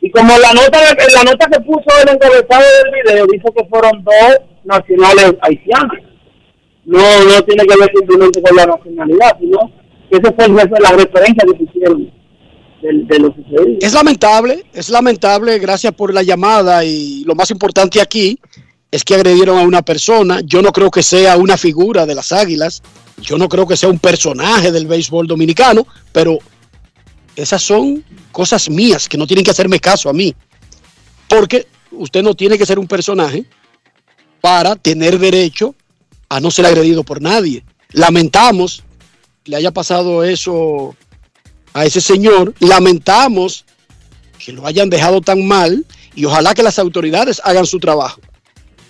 Y como la nota la nota que puso el encabezado del video dice que fueron dos nacionales haitianos. No, no tiene que ver simplemente con la nacionalidad, sino que esa fue la referencia que pusieron de, de lo sucedido. Es lamentable, es lamentable, gracias por la llamada y lo más importante aquí es que agredieron a una persona. Yo no creo que sea una figura de las águilas, yo no creo que sea un personaje del béisbol dominicano, pero esas son cosas mías que no tienen que hacerme caso a mí. Porque usted no tiene que ser un personaje para tener derecho a no ser agredido por nadie. Lamentamos que le haya pasado eso a ese señor. Lamentamos que lo hayan dejado tan mal y ojalá que las autoridades hagan su trabajo,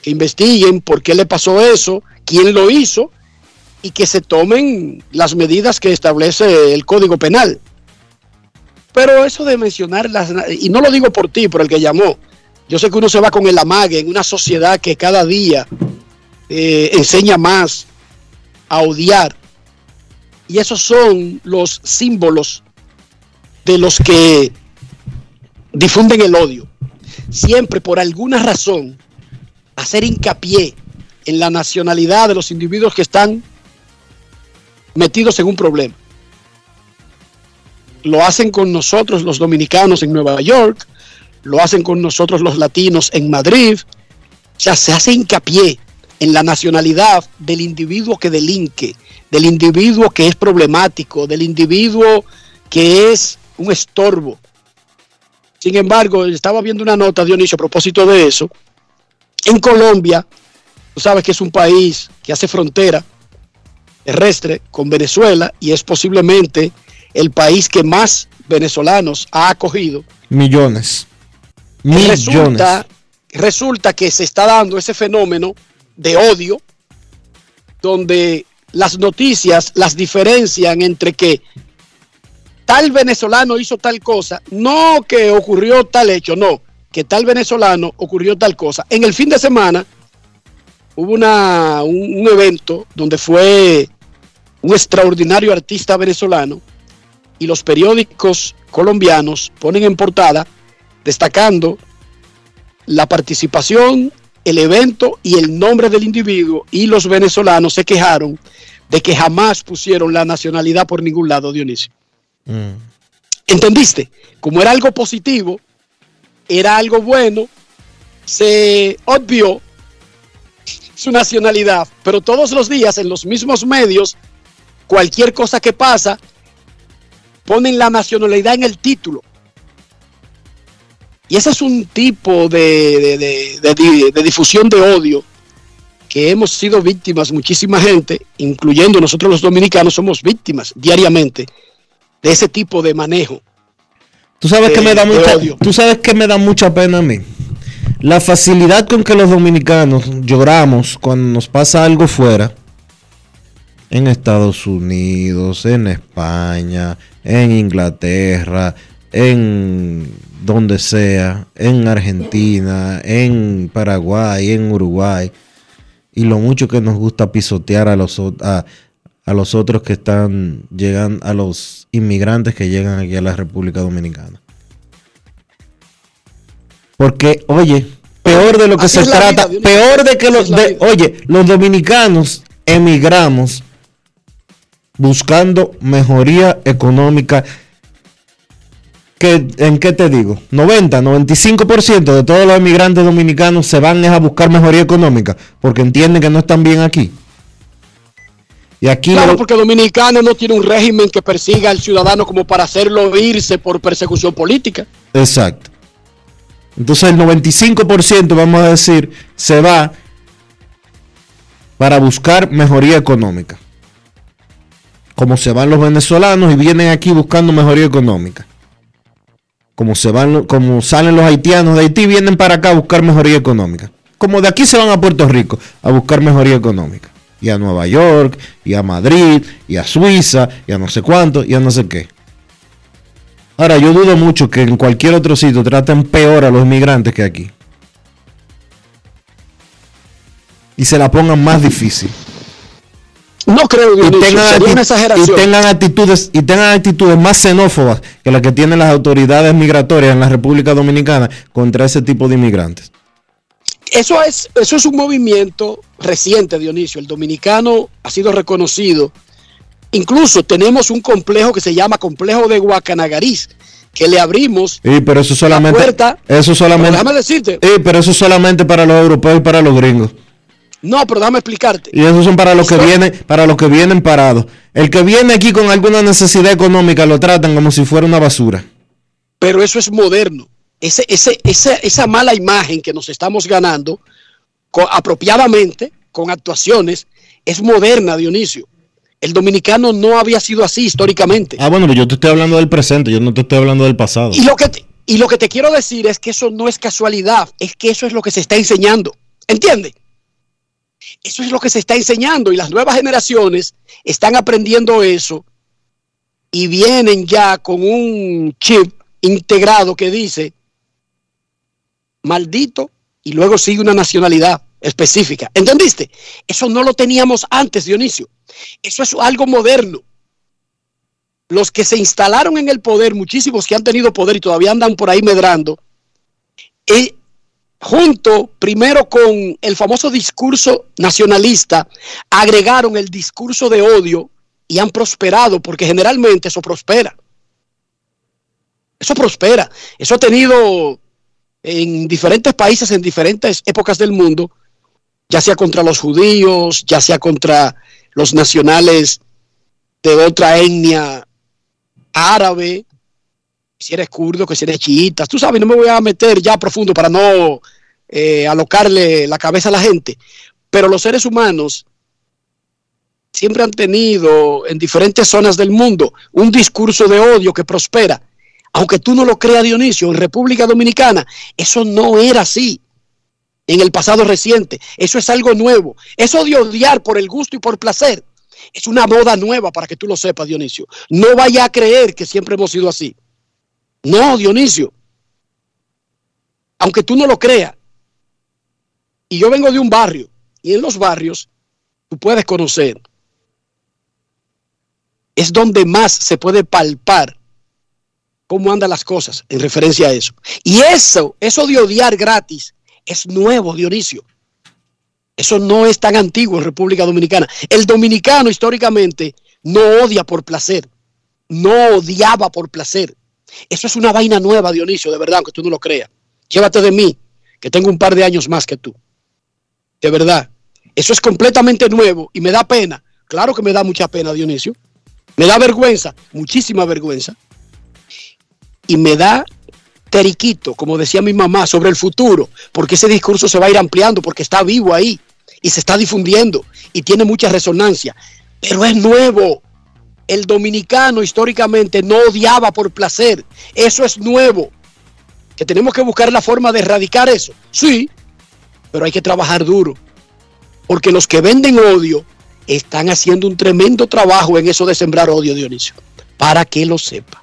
que investiguen por qué le pasó eso, quién lo hizo y que se tomen las medidas que establece el Código Penal. Pero eso de mencionar las, y no lo digo por ti, por el que llamó, yo sé que uno se va con el amague en una sociedad que cada día eh, enseña más a odiar. Y esos son los símbolos de los que difunden el odio. Siempre por alguna razón hacer hincapié en la nacionalidad de los individuos que están metidos en un problema. Lo hacen con nosotros los dominicanos en Nueva York, lo hacen con nosotros los latinos en Madrid. O sea, se hace hincapié en la nacionalidad del individuo que delinque, del individuo que es problemático, del individuo que es un estorbo. Sin embargo, estaba viendo una nota, Dionisio, a propósito de eso. En Colombia, tú sabes que es un país que hace frontera terrestre con Venezuela y es posiblemente el país que más venezolanos ha acogido. Millones. Millones. Resulta, resulta que se está dando ese fenómeno de odio donde las noticias las diferencian entre que tal venezolano hizo tal cosa, no que ocurrió tal hecho, no, que tal venezolano ocurrió tal cosa. En el fin de semana hubo una, un, un evento donde fue un extraordinario artista venezolano y los periódicos colombianos ponen en portada destacando la participación, el evento y el nombre del individuo y los venezolanos se quejaron de que jamás pusieron la nacionalidad por ningún lado, Dionisio. ¿Entendiste? Como era algo positivo, era algo bueno, se obvió su nacionalidad, pero todos los días en los mismos medios, cualquier cosa que pasa, ponen la nacionalidad en el título. Y ese es un tipo de, de- de- de- de difusión de odio que hemos sido víctimas, muchísima gente, incluyendo nosotros los dominicanos, somos víctimas diariamente de ese tipo de manejo. Tú sabes que me da mucha, tú sabes que me da mucha pena a mí. La facilidad con que los dominicanos lloramos cuando nos pasa algo fuera. En Estados Unidos, en España, en Inglaterra, en donde sea, en Argentina, en Paraguay, en Uruguay. Y lo mucho que nos gusta pisotear a los, a, a los otros que están llegando, a los inmigrantes que llegan aquí a la República Dominicana. Porque, oye, peor de lo que Así se trata, vida, peor de que los, de- oye, los dominicanos emigramos buscando mejoría económica. ¿Qué- ¿En qué te digo? 90, 95% de todos los emigrantes dominicanos se van a buscar mejoría económica porque entienden que no están bien aquí. Y aquí Claro, lo- porque Dominicano no tiene un régimen que persiga al ciudadano como para hacerlo irse por persecución política. Exacto. Entonces el 95%, vamos a decir, se va para buscar mejoría económica. Como se van los venezolanos y vienen aquí buscando mejoría económica. Como se van, como salen los haitianos de Haití, vienen para acá a buscar mejoría económica. Como de aquí se van a Puerto Rico a buscar mejoría económica. Y a Nueva York, y a Madrid, y a Suiza, y a no sé cuánto, y a no sé qué. Ahora, yo dudo mucho que en cualquier otro sitio traten peor a los inmigrantes que aquí. Y se la pongan más difícil. No creo, Y Dionisio, tengan, una y exageración. tengan actitudes y tengan actitudes más xenófobas que las que tienen las autoridades migratorias en la República Dominicana contra ese tipo de inmigrantes. Eso es, eso es un movimiento reciente, Dionisio. El dominicano ha sido reconocido. Incluso tenemos un complejo que se llama Complejo de Guacanagariz, que le abrimos Sí, pero eso solamente puerta- eso solamente Pero déjame decirte. Sí, pero eso solamente para los europeos y para los gringos. No, pero déjame explicarte. Y esos son para los que vienen, para los que vienen parados. El que viene aquí con alguna necesidad económica lo tratan como si fuera una basura. Pero eso es moderno. Ese, ese, esa, esa mala imagen que nos estamos ganando apropiadamente, con actuaciones, es moderna, Dionisio. El dominicano no había sido así históricamente. Ah, bueno, pero yo te estoy hablando del presente, yo no te estoy hablando del pasado. Y lo, que te, y lo que te quiero decir es que eso no es casualidad, es que eso es lo que se está enseñando. ¿Entiendes? Eso es lo que se está enseñando y las nuevas generaciones están aprendiendo eso y vienen ya con un chip integrado que dice maldito y luego sigue una nacionalidad específica. ¿Entendiste? Eso no lo teníamos antes, Dionisio. Eso es algo moderno los que se instalaron en el poder, muchísimos que han tenido poder y todavía andan por ahí medrando, y junto primero con el famoso discurso nacionalista, agregaron el discurso de odio y han prosperado, porque generalmente eso prospera. Eso prospera. Eso ha tenido en diferentes países, en diferentes épocas del mundo, ya sea contra los judíos, ya sea contra los nacionales de otra etnia árabe, si eres kurdo, que si eres chiita. Tú sabes, no me voy a meter ya profundo para no eh, alocarle la cabeza a la gente. Pero los seres humanos siempre han tenido en diferentes zonas del mundo un discurso de odio que prospera. Aunque tú no lo creas, Dionisio, en República Dominicana eso no era así en el pasado reciente. Eso es algo nuevo. Eso de odiar por el gusto y por placer es una moda nueva para que tú lo sepas, Dionisio. No vaya a creer que siempre hemos sido así. No, Dionisio. Aunque tú no lo creas. Y yo vengo de un barrio. Y en los barrios tú puedes conocer. Es donde más se puede palpar cómo andan las cosas en referencia a eso. Y eso, eso de odiar gratis, es nuevo, Dionisio. Eso no es tan antiguo en República Dominicana. El dominicano históricamente no odia por placer, no odiaba por placer. Eso es una vaina nueva, Dionisio, de verdad, aunque tú no lo creas. Llévate de mí, que tengo un par de años más que tú. De verdad. Eso es completamente nuevo y me da pena. Claro que me da mucha pena, Dionisio. Me da vergüenza, muchísima vergüenza. Y me da teriquito, como decía mi mamá, sobre el futuro, porque ese discurso se va a ir ampliando, porque está vivo ahí y se está difundiendo y tiene mucha resonancia. Pero es nuevo. El dominicano históricamente no odiaba por placer. Eso es nuevo. Que tenemos que buscar la forma de erradicar eso. Sí, pero hay que trabajar duro. Porque los que venden odio están haciendo un tremendo trabajo en eso de sembrar odio, Dionisio. Para que lo sepa.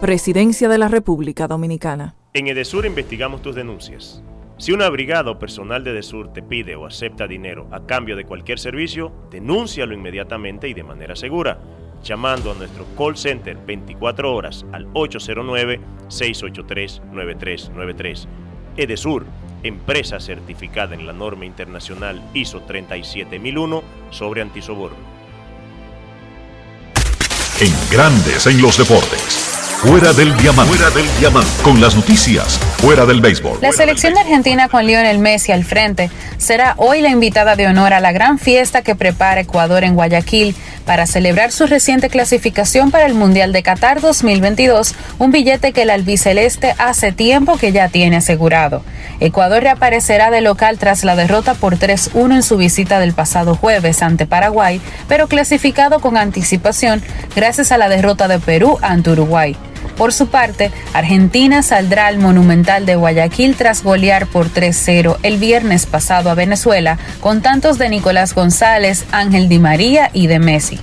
Presidencia de la República Dominicana. En Edesur investigamos tus denuncias. Si una brigada o personal de Edesur te pide o acepta dinero a cambio de cualquier servicio, denúncialo inmediatamente y de manera segura, llamando a nuestro call center 24 horas al 809-683-9393. Edesur, empresa certificada en la norma internacional ISO 37001 sobre antisoborno. En Grandes en los deportes. Fuera del diamante. Fuera del diamante. Con las noticias. Fuera del béisbol. La selección de Argentina con Lionel Messi al frente será hoy la invitada de honor a la gran fiesta que prepara Ecuador en Guayaquil para celebrar su reciente clasificación para el Mundial de Qatar 2022, un billete que el albiceleste hace tiempo que ya tiene asegurado. Ecuador reaparecerá de local tras la derrota por 3-1 en su visita del pasado jueves ante Paraguay, pero clasificado con anticipación gracias a la derrota de Perú ante Uruguay. Por su parte, Argentina saldrá al Monumental de Guayaquil tras golear por 3-0 el viernes pasado a Venezuela, con tantos de Nicolás González, Ángel Di María y de Messi.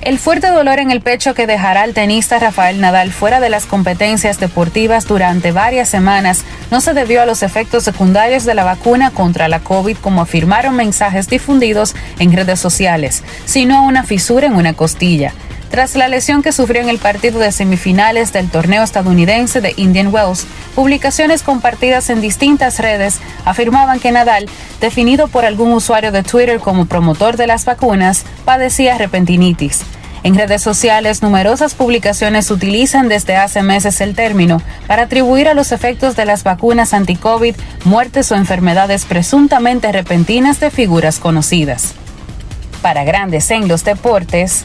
El fuerte dolor en el pecho que dejará al tenista Rafael Nadal fuera de las competencias deportivas durante varias semanas no se debió a los efectos secundarios de la vacuna contra la COVID, como afirmaron mensajes difundidos en redes sociales, sino a una fisura en una costilla tras la lesión que sufrió en el partido de semifinales del torneo estadounidense de Indian Wells. Publicaciones compartidas en distintas redes afirmaban que Nadal, definido por algún usuario de Twitter como promotor de las vacunas, padecía repentinitis. En redes sociales, numerosas publicaciones utilizan desde hace meses el término para atribuir a los efectos de las vacunas anti-COVID muertes o enfermedades presuntamente repentinas de figuras conocidas. Para grandes en los deportes,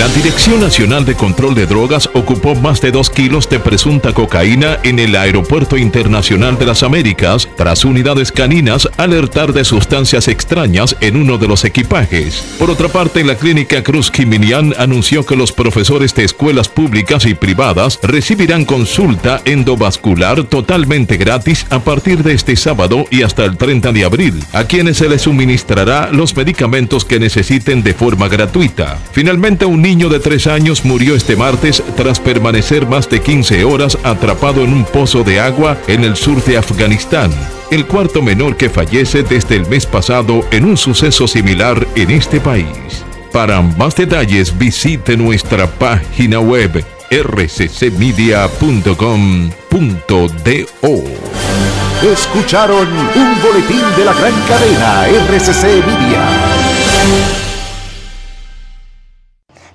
La Dirección Nacional de Control de Drogas ocupó más de dos kilos de presunta cocaína en el Aeropuerto Internacional de las Américas tras unidades caninas alertar de sustancias extrañas en uno de los equipajes. Por otra parte, la clínica Cruz Quiminian anunció que los profesores de escuelas públicas y privadas recibirán consulta endovascular totalmente gratis a partir de este sábado y hasta el 30 de abril, a quienes se les suministrará los medicamentos que necesiten de forma gratuita. Finalmente, un niño de 3 años murió este martes tras permanecer más de 15 horas atrapado en un pozo de agua en el sur de Afganistán. El cuarto menor que fallece desde el mes pasado en un suceso similar en este país. Para más detalles visite nuestra página web rccmedia.com.do. Escucharon un boletín de la gran cadena RCC Media.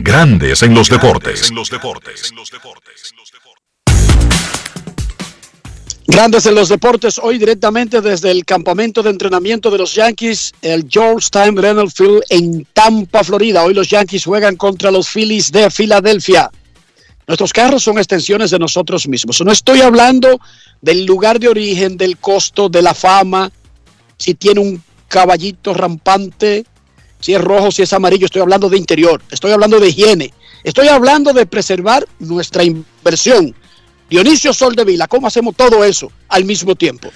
Grandes en los deportes. Grandes en los deportes, hoy directamente desde el campamento de entrenamiento de los Yankees, el Georgetown Reynolds Field en Tampa, Florida. Hoy los Yankees juegan contra los Phillies de Filadelfia. Nuestros carros son extensiones de nosotros mismos. No estoy hablando del lugar de origen, del costo, de la fama, si tiene un caballito rampante, si es rojo, si es amarillo. Estoy hablando de interior, estoy hablando de higiene, estoy hablando de preservar nuestra inversión. Dionisio Soldevila, ¿cómo hacemos todo eso al mismo tiempo?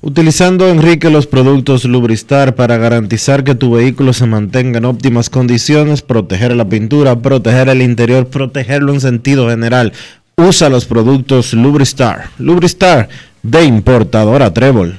Utilizando, Enrique, los productos Lubristar para garantizar que tu vehículo se mantenga en óptimas condiciones, proteger la pintura, proteger el interior, protegerlo en sentido general. Usa los productos Lubristar. Lubristar de importadora Trébol.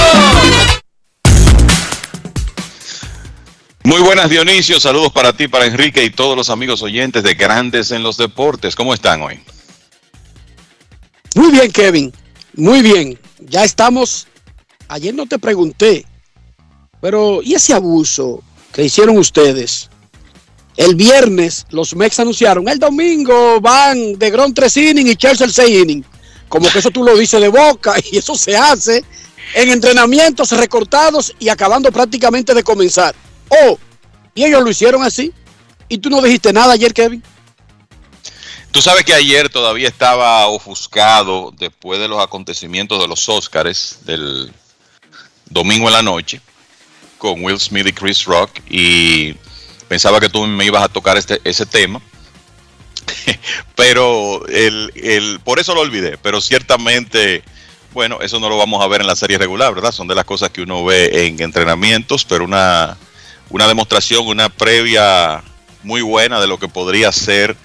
Muy buenas Dionisio, saludos para ti, para Enrique y todos los amigos oyentes de Grandes en los Deportes. ¿Cómo están hoy? Muy bien, Kevin. Muy bien. Ya estamos. Ayer no te pregunté, pero ¿y ese abuso que hicieron ustedes? El viernes los Mex anunciaron, el domingo van de Gron 3 innings y Chelsea el 6 innings. Como que eso tú lo dices de boca y eso se hace en entrenamientos recortados y acabando prácticamente de comenzar. Oh, y ellos lo hicieron así. Y tú no dijiste nada ayer, Kevin. Tú sabes que ayer todavía estaba ofuscado después de los acontecimientos de los Oscars del domingo en la noche con Will Smith y Chris Rock y pensaba que tú me ibas a tocar este, ese tema. pero el, el, por eso lo olvidé, pero ciertamente, bueno, eso no lo vamos a ver en la serie regular, ¿verdad? Son de las cosas que uno ve en entrenamientos, pero una, una demostración, una previa muy buena de lo que podría ser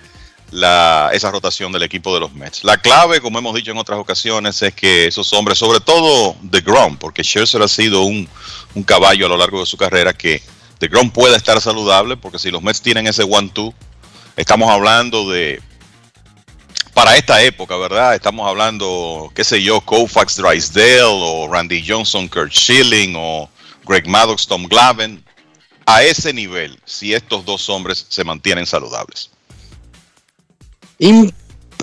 la, esa rotación del equipo de los Mets. La clave, como hemos dicho en otras ocasiones, es que esos hombres, sobre todo de Grom, porque Scherzer ha sido un, un caballo a lo largo de su carrera que de Grom pueda estar saludable, porque si los Mets tienen ese one-two, estamos hablando de, para esta época, ¿verdad? Estamos hablando, qué sé yo, Koufax Drysdale o Randy Johnson, Kurt Schilling o Greg Maddox, Tom Glavine, a ese nivel, si estos dos hombres se mantienen saludables.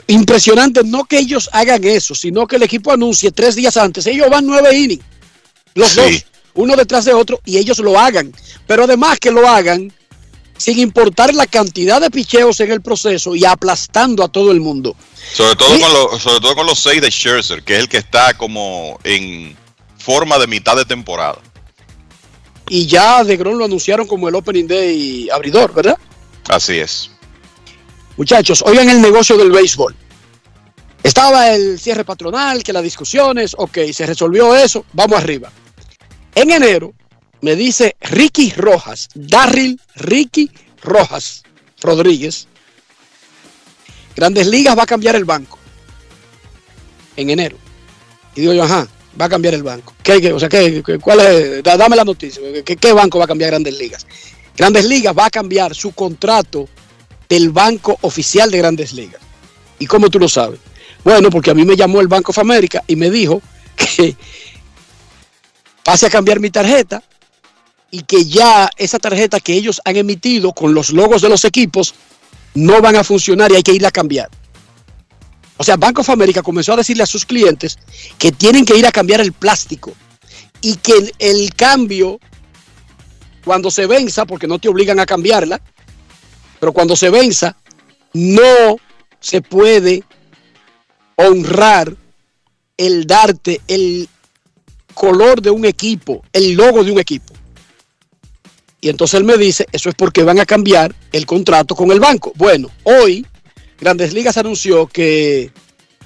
impresionante, no que ellos hagan eso, sino que el equipo anuncie tres días antes, ellos van nueve innings, los sí. dos, uno detrás de otro, y ellos lo hagan. Pero además que lo hagan sin importar la cantidad de picheos en el proceso y aplastando a todo el mundo. Sobre todo, con, lo, sobre todo con los seis de Scherzer, que es el que está como en forma de mitad de temporada. Y ya de Gron lo anunciaron como el Opening Day abridor, ¿verdad? Así es. Muchachos, oigan el negocio del béisbol. Estaba el cierre patronal, que las discusiones, ok, se resolvió eso, vamos arriba. En enero, me dice Ricky Rojas, Darryl Ricky Rojas Rodríguez, Grandes Ligas va a cambiar el banco en enero. Y digo yo, ajá, va a cambiar el banco. ¿Qué, o sea, ¿qué, cuál es? Dame la noticia. ¿Qué, ¿Qué banco va a cambiar Grandes Ligas? Grandes Ligas va a cambiar su contrato del banco oficial de Grandes Ligas. ¿Y cómo tú lo sabes? Bueno, porque a mí me llamó el Banco of America y me dijo que pase a cambiar mi tarjeta y que ya esa tarjeta que ellos han emitido con los logos de los equipos no van a funcionar y hay que irla a cambiar. O sea, Bank of America comenzó a decirle a sus clientes que tienen que ir a cambiar el plástico y que el, el cambio, cuando se venza, porque no te obligan a cambiarla, pero cuando se venza, no se puede honrar el darte el color de un equipo, el logo de un equipo. Y entonces él me dice, eso es porque van a cambiar el contrato con el banco. Bueno, hoy Grandes Ligas anunció que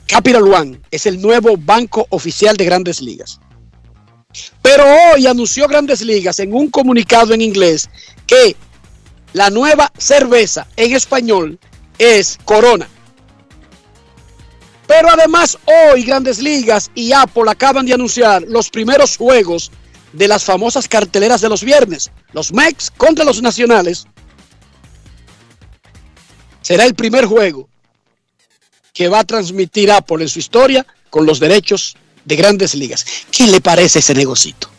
Capital One es el nuevo banco oficial de Grandes Ligas. Pero hoy anunció Grandes Ligas en un comunicado en inglés que la nueva cerveza en español es Corona. Pero además hoy Grandes Ligas y Apple acaban de anunciar los primeros juegos de las famosas carteleras de los viernes. Los Mex contra los Nacionales. Será el primer juego que va a transmitir Apple en su historia con los derechos de Grandes Ligas. ¿Qué le parece ese negocito?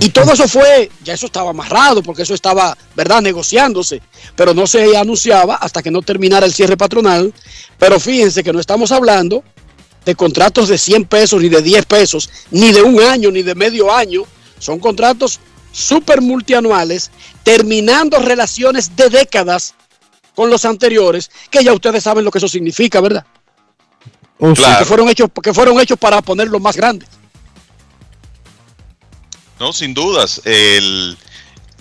Y todo eso fue, ya eso estaba amarrado, porque eso estaba, ¿verdad?, negociándose, pero no se anunciaba hasta que no terminara el cierre patronal. Pero fíjense que no estamos hablando de contratos de 100 pesos, ni de 10 pesos, ni de un año, ni de medio año. Son contratos súper multianuales, terminando relaciones de décadas con los anteriores, que ya ustedes saben lo que eso significa, ¿verdad? Oh, Claro. Que, fueron hechos, que fueron hechos para ponerlos más grandes. No, sin dudas. El,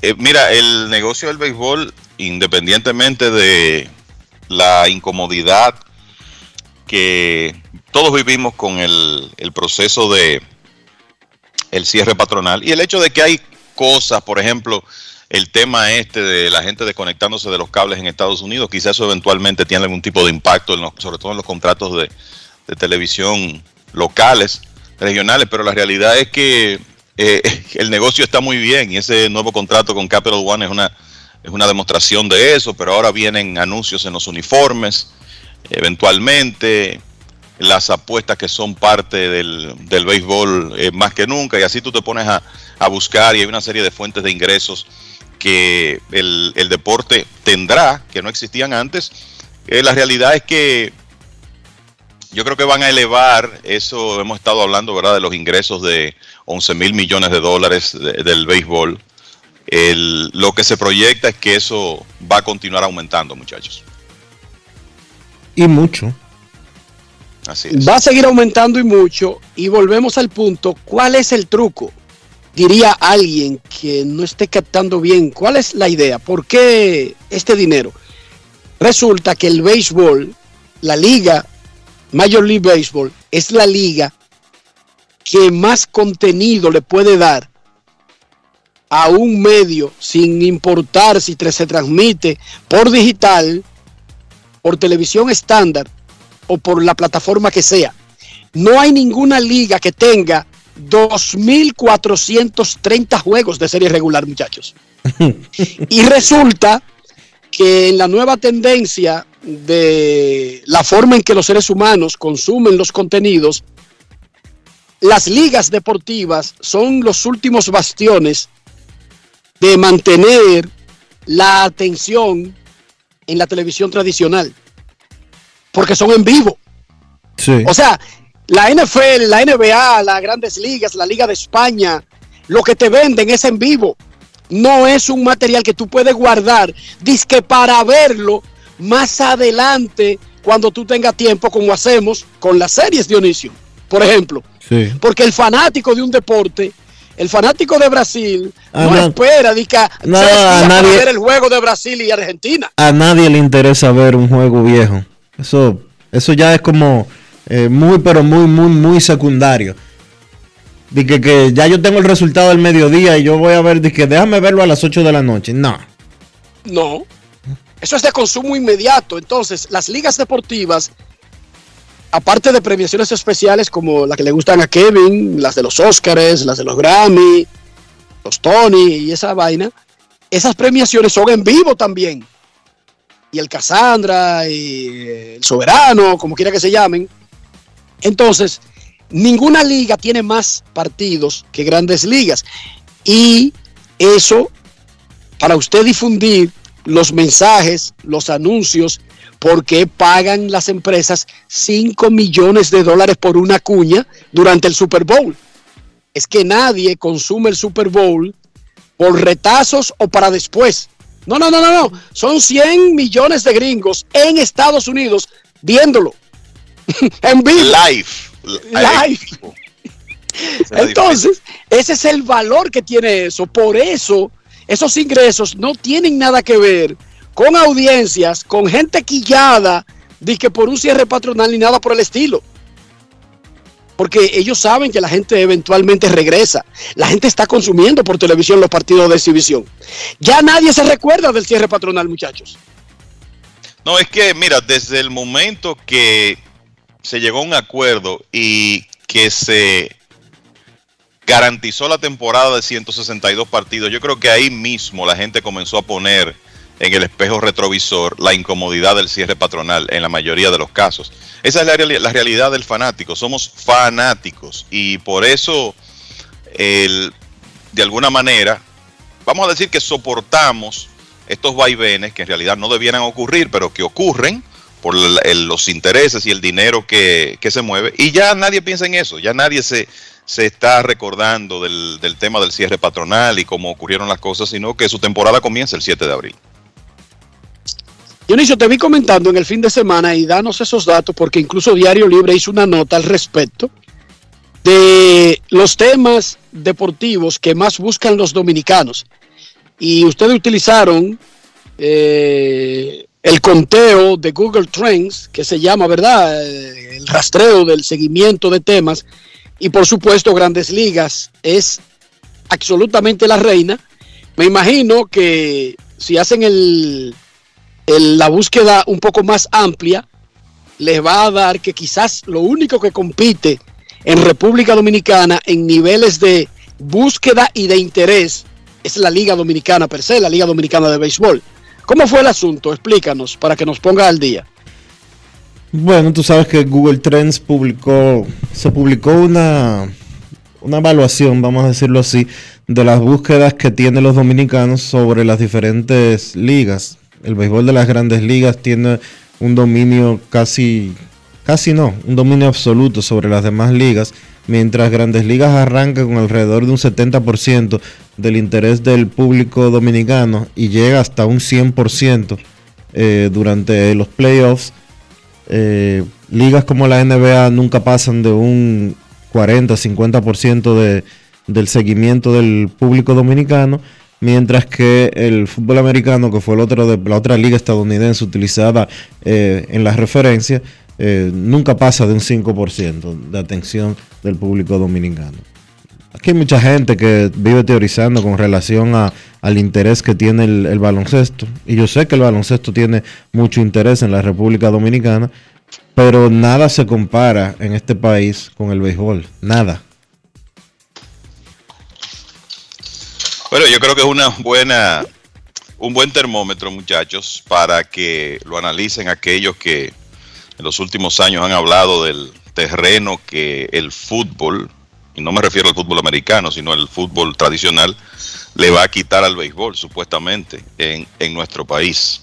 eh, mira, el negocio del béisbol, independientemente de la incomodidad que todos vivimos con el, el proceso de, el cierre patronal y el hecho de que hay cosas, por ejemplo, el tema este de la gente desconectándose de los cables en Estados Unidos, quizás eso eventualmente tiene algún tipo de impacto, en los- sobre todo en los contratos de, televisión locales, regionales, pero la realidad es que eh, el negocio está muy bien y ese nuevo contrato con Capital One es una, es una demostración de eso, pero ahora vienen anuncios en los uniformes, eventualmente las apuestas que son parte del, del béisbol eh, más que nunca y así tú te pones a, a buscar y hay una serie de fuentes de ingresos que el, el deporte tendrá que no existían antes. Eh, la realidad es que yo creo que van a elevar eso, hemos estado hablando, ¿verdad?, de los ingresos de 11 mil millones de dólares de- del béisbol. El- lo que se proyecta es que eso va a continuar aumentando, muchachos. Y mucho. Así es. Va a seguir aumentando y mucho. Y volvemos al punto, ¿cuál es el truco? Diría alguien que no esté captando bien, ¿cuál es la idea? ¿Por qué este dinero? Resulta que el béisbol, la liga Major League Baseball, es la liga que más contenido le puede dar a un medio sin importar si se transmite por digital, por televisión estándar o por la plataforma que sea. No hay ninguna liga que tenga 2.430 juegos de serie regular, muchachos. Y resulta que en la nueva tendencia de la forma en que los seres humanos consumen los contenidos, las ligas deportivas son los últimos bastiones de mantener la atención en la televisión tradicional, porque son en vivo. Sí. O sea, la NFL, la NBA, las grandes ligas, la Liga de España, lo que te venden es en vivo. No es un material que tú puedes guardar, disque para verlo más adelante cuando tú tengas tiempo, como hacemos con las series, Dionisio. Por ejemplo, Sí. porque el fanático de un deporte, el fanático de Brasil, no, espera No, a nadie- ver el juego de Brasil y Argentina. A nadie le interesa ver un juego viejo. Eso, eso ya es como eh, muy, pero muy, muy, muy secundario. De que, que ya yo tengo el resultado del mediodía y yo voy a ver, de que déjame verlo a las 8 de la noche. No. No. Eso es de consumo inmediato. Entonces, las ligas deportivas, aparte de premiaciones especiales como la que le gustan a Kevin, las de los Oscars, las de los Grammy, los Tony y esa vaina, esas premiaciones son en vivo también. Y el Cassandra y el Soberano, como quiera que se llamen. Entonces, ninguna liga tiene más partidos que grandes ligas. Y eso para usted difundir los mensajes, los anuncios, porque pagan las empresas 5 millones de dólares por una cuña durante el Super Bowl. Es que nadie consume el Super Bowl por retazos o para después. No, no, no, no, no. Son 100 millones de gringos en Estados Unidos viéndolo. en vivo. Live. Live. Entonces, ese es el valor que tiene eso. Por eso, esos ingresos no tienen nada que ver con audiencias, con gente quillada, de que por un cierre patronal ni nada por el estilo. Porque ellos saben que la gente eventualmente regresa. La gente está consumiendo por televisión los partidos de exhibición. Ya nadie se recuerda del cierre patronal, muchachos. No, es que, mira, desde el momento que se llegó a un acuerdo y que se garantizó la temporada de 162 partidos, yo creo que ahí mismo la gente comenzó a poner en el espejo retrovisor la incomodidad del cierre patronal en la mayoría de los casos. Esa es la, la realidad del fanático, somos fanáticos y por eso, el- de alguna manera, vamos a decir que soportamos estos vaivenes que en realidad no debieran ocurrir, pero que ocurren por los intereses y el dinero que, que se mueve. Y ya nadie piensa en eso, ya nadie se, se está recordando del, del tema del cierre patronal y cómo ocurrieron las cosas, sino que su temporada comienza el 7 de abril. Dionisio, te vi comentando en el fin de semana y danos esos datos porque incluso Diario Libre hizo una nota al respecto de los temas deportivos que más buscan los dominicanos. Y ustedes utilizaron eh, el conteo de Google Trends, que se llama, ¿verdad? Eh, El rastreo del seguimiento de temas y por supuesto Grandes Ligas es absolutamente la reina. Me imagino que si hacen el, la búsqueda un poco más amplia, les va a dar que quizás lo único que compite en República Dominicana en niveles de búsqueda y de interés es la Liga Dominicana per se, la Liga Dominicana de Béisbol. ¿Cómo fue el asunto? Explícanos para que nos ponga al día. Bueno, tú sabes que Google Trends publicó, se publicó una, una evaluación, vamos a decirlo así, de las búsquedas que tienen los dominicanos sobre las diferentes ligas. El béisbol de las grandes ligas tiene un dominio casi, casi no, un dominio absoluto sobre las demás ligas, mientras grandes ligas arranca con alrededor de un 70% del interés del público dominicano y llega hasta un 100% eh, durante los playoffs. Eh, ligas como la NBA nunca pasan de un 40-50% de, del seguimiento del público dominicano, mientras que el fútbol americano, que fue la otra liga estadounidense utilizada eh, en las referencias, eh, nunca pasa de un 5% de atención del público dominicano. Aquí hay mucha gente que vive teorizando con relación al interés que tiene el, el baloncesto. Y yo sé que el baloncesto tiene mucho interés en la República Dominicana, pero nada se compara en este país con el béisbol. Nada. Bueno, yo creo que es una buena, un buen termómetro, muchachos, para que lo analicen aquellos que en los últimos años han hablado del terreno que el fútbol, y no me refiero al fútbol americano, sino el fútbol tradicional, le va a quitar al béisbol, supuestamente, en, en nuestro país.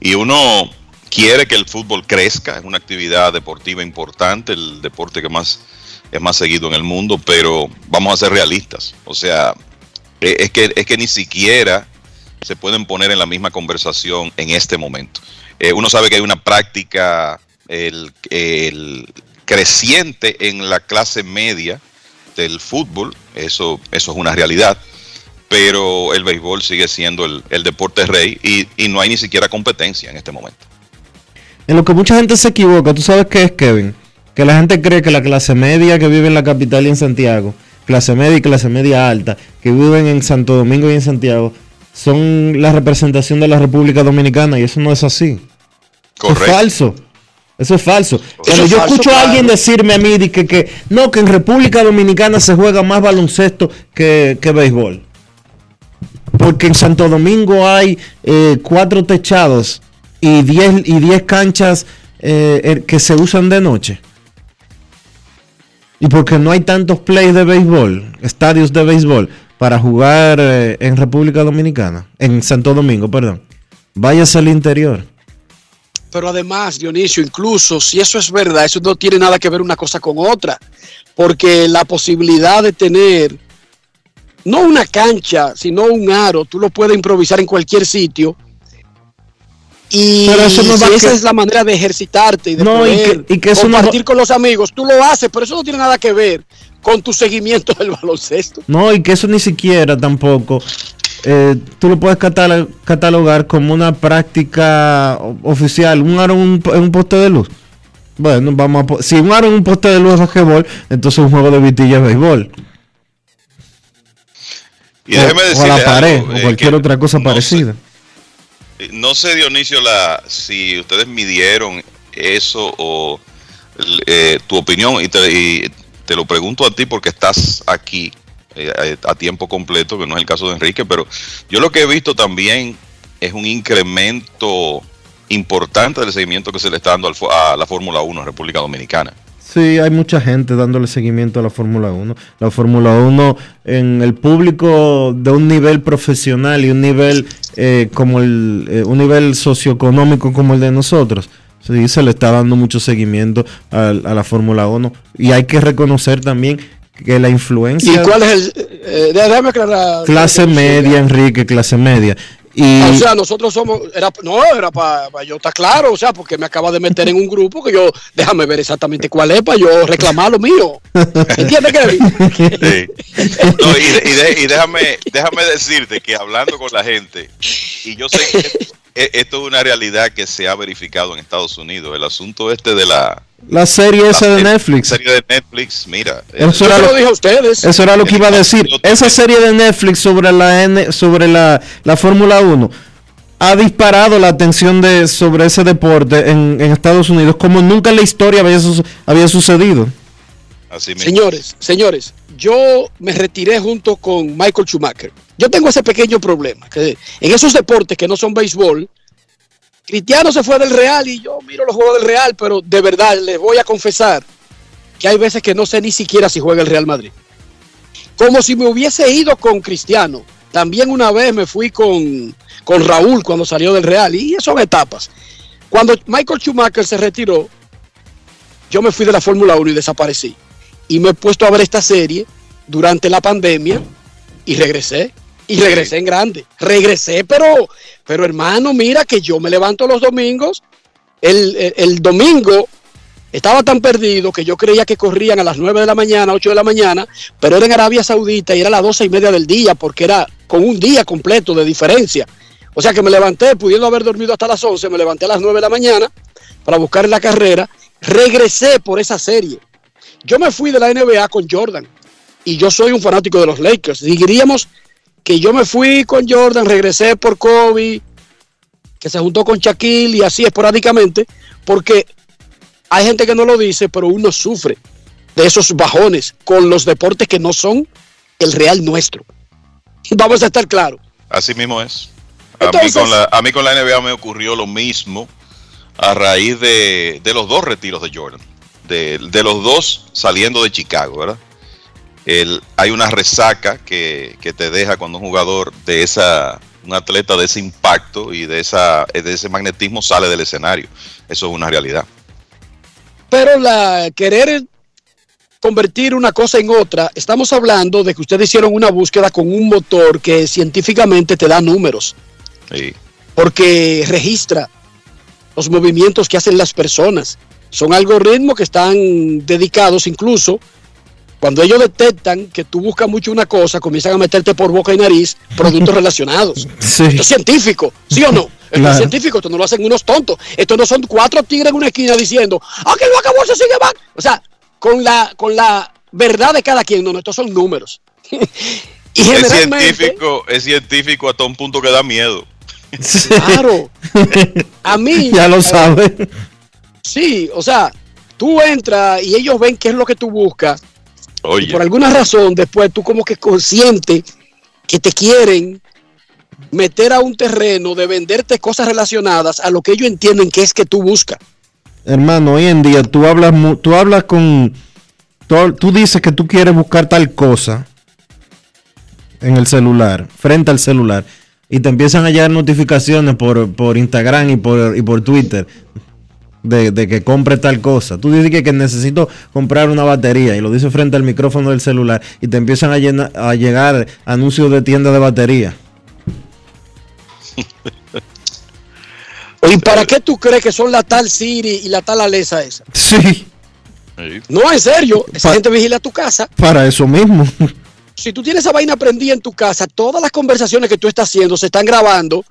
Y uno quiere que el fútbol crezca, es una actividad deportiva importante, el deporte que más es más seguido en el mundo, pero vamos a ser realistas. O sea, eh, es que, es que ni siquiera se pueden poner en la misma conversación en este momento. Eh, uno sabe que hay una práctica el, el creciente en la clase media del fútbol, eso, eso es una realidad, pero el béisbol sigue siendo el, el deporte rey y, y no hay ni siquiera competencia en este momento. En lo que mucha gente se equivoca, ¿tú sabes qué es, Kevin? Que la gente cree que la clase media que vive en la capital y en Santiago, clase media y clase media alta, que viven en Santo Domingo y en Santiago, son la representación de la República Dominicana y eso no es así. Correcto. Es falso. Eso es falso. Cuando es yo falso, escucho a alguien decirme a mí de que, que no, que en República Dominicana se juega más baloncesto que, que béisbol. Porque en Santo Domingo hay eh, cuatro techados y 10 y 10 canchas eh, eh, que se usan de noche. Y porque no hay tantos plays de béisbol, estadios de béisbol, para jugar eh, en República Dominicana, en Santo Domingo, perdón. Váyase al interior. Pero además, Dionisio, incluso si eso es verdad, eso no tiene nada que ver una cosa con otra, porque la posibilidad de tener no una cancha, sino un aro, tú lo puedes improvisar en cualquier sitio. Y Pero eso no si va esa que- es la manera de ejercitarte y de No, y poder que- y que eso no va- compartir con los amigos, tú lo haces, pero eso no tiene nada que ver con tu seguimiento del baloncesto. No, y que eso ni siquiera tampoco eh, tú lo puedes catalo- catalogar como una práctica o- oficial. Un aro en un, poste de luz. Bueno, vamos a. Si un aro en un poste de luz es basquetbol, entonces un juego de vitilla es béisbol. Y o, déjeme o a decirle la pared, algo, o eh, cualquier otra cosa parecida. Eh, No sé, Dionisio, la, si ustedes midieron eso o eh, tu opinión, y te, y te lo pregunto a ti porque estás aquí a, a tiempo completo, que no es el caso de Enrique, pero yo lo que he visto también es un incremento importante del seguimiento que se le está dando a la Fórmula 1 en República Dominicana. Sí, hay mucha gente dándole seguimiento a la Fórmula 1. La Fórmula 1 en el público de un nivel profesional y un nivel eh, como el eh, un nivel socioeconómico como el de nosotros. Sí, se le está dando mucho seguimiento a, a la Fórmula 1 y hay que reconocer también que la influencia ¿Y cuál es el...? eh, déjame aclarar. clase media, Enrique, clase media. Y O sea, nosotros somos, era, no, era para yo estar claro, o sea, porque me acaba de meter en un grupo que yo, déjame ver exactamente cuál es para yo reclamar lo mío. ¿Entiendes, Kevin? Sí. No, y, de- y de- y déjame, déjame decirte que hablando con la gente, y yo sé que e- esto es una realidad que se ha verificado en Estados Unidos, el asunto este de la La serie esa de Netflix. La serie de Netflix, mira. Eso era lo- lo dije a ustedes. Eso era lo que iba a decir. Esa serie de Netflix sobre la N, sobre la, la Fórmula 1 ha disparado la atención de sobre ese deporte en, en Estados Unidos como nunca en la historia había, su- había sucedido. Así mismo. Señores, señores, yo me retiré junto con Michael Schumacher. Yo tengo ese pequeño problema, que en esos deportes que no son béisbol, Cristiano se fue del Real y yo miro los juegos del Real, pero de verdad les voy a confesar que hay veces que no sé ni siquiera si juega el Real Madrid. Como si me hubiese ido con Cristiano. También una vez me fui con, con Raúl cuando salió del Real y son etapas. Cuando Michael Schumacher se retiró, yo me fui de la Fórmula 1 y desaparecí. Y me he puesto a ver esta serie durante la pandemia y regresé. Y regresé en grande. Regresé, pero, pero hermano, mira que yo me levanto los domingos. El, el- domingo estaba tan perdido que yo creía que corrían a las 9 de la mañana, 8 de la mañana, pero era en Arabia Saudita y era a las 12 y media del día porque era con un día completo de diferencia. O sea que me levanté, pudiendo haber dormido hasta las 11, me levanté a las 9 de la mañana para buscar la carrera. Regresé por esa serie. Yo me fui de la NBA con Jordan y yo soy un fanático de los Lakers. Diríamos que yo me fui con Jordan, regresé por Kobe, que se juntó con Shaquille y así esporádicamente, porque hay gente que no lo dice, pero uno sufre de esos bajones con los deportes que no son el real nuestro. Vamos a estar claros. Así mismo es. A, Entonces- mí con la, a mí con la NBA me ocurrió lo mismo a raíz de, de los dos retiros de Jordan. De, de los dos saliendo de Chicago, ¿verdad? El, hay una resaca que, que te deja cuando un jugador de esa, un atleta de ese impacto y de, esa, de ese magnetismo sale del escenario. Eso es una realidad. Pero la querer convertir una cosa en otra, estamos hablando de que ustedes hicieron una búsqueda con un motor que científicamente te da números, Sí. porque registra los movimientos que hacen las personas. Son algoritmos que están dedicados incluso cuando ellos detectan que tú buscas mucho una cosa, comienzan a meterte por boca y nariz productos relacionados. Sí. Esto es científico, ¿sí o no? Esto Claro. es científico, esto no lo hacen unos tontos. Esto no son cuatro tigres en una esquina diciendo, ¡ah, que no acabó, se sigue mal! O sea, con la, con la verdad de cada quien, no, no, estos son números. y Es científico, es científico hasta un punto que da miedo. claro, a mí... Ya lo eh, sabe. Sí, o sea, tú entras y ellos ven qué es lo que tú buscas. Oye. Y por alguna razón, después tú como que consciente que te quieren meter a un terreno de venderte cosas relacionadas a lo que ellos entienden que es que tú buscas. Hermano, hoy en día tú hablas, tú hablas con, tú, tú dices que tú quieres buscar tal cosa en el celular, frente al celular, y te empiezan a llegar notificaciones por, por Instagram y por, y por Twitter de, de que compre tal cosa. Tú dices que, que necesito comprar una batería y lo dices frente al micrófono del celular y te empiezan a, llena- a llegar anuncios de tienda de batería. ¿Y para qué tú crees que son la tal Siri y la tal Alesa esa? Sí, No, en serio, esa gente vigila tu casa. para eso mismo. Si tú tienes esa vaina prendida en tu casa, todas las conversaciones que tú estás haciendo se están grabando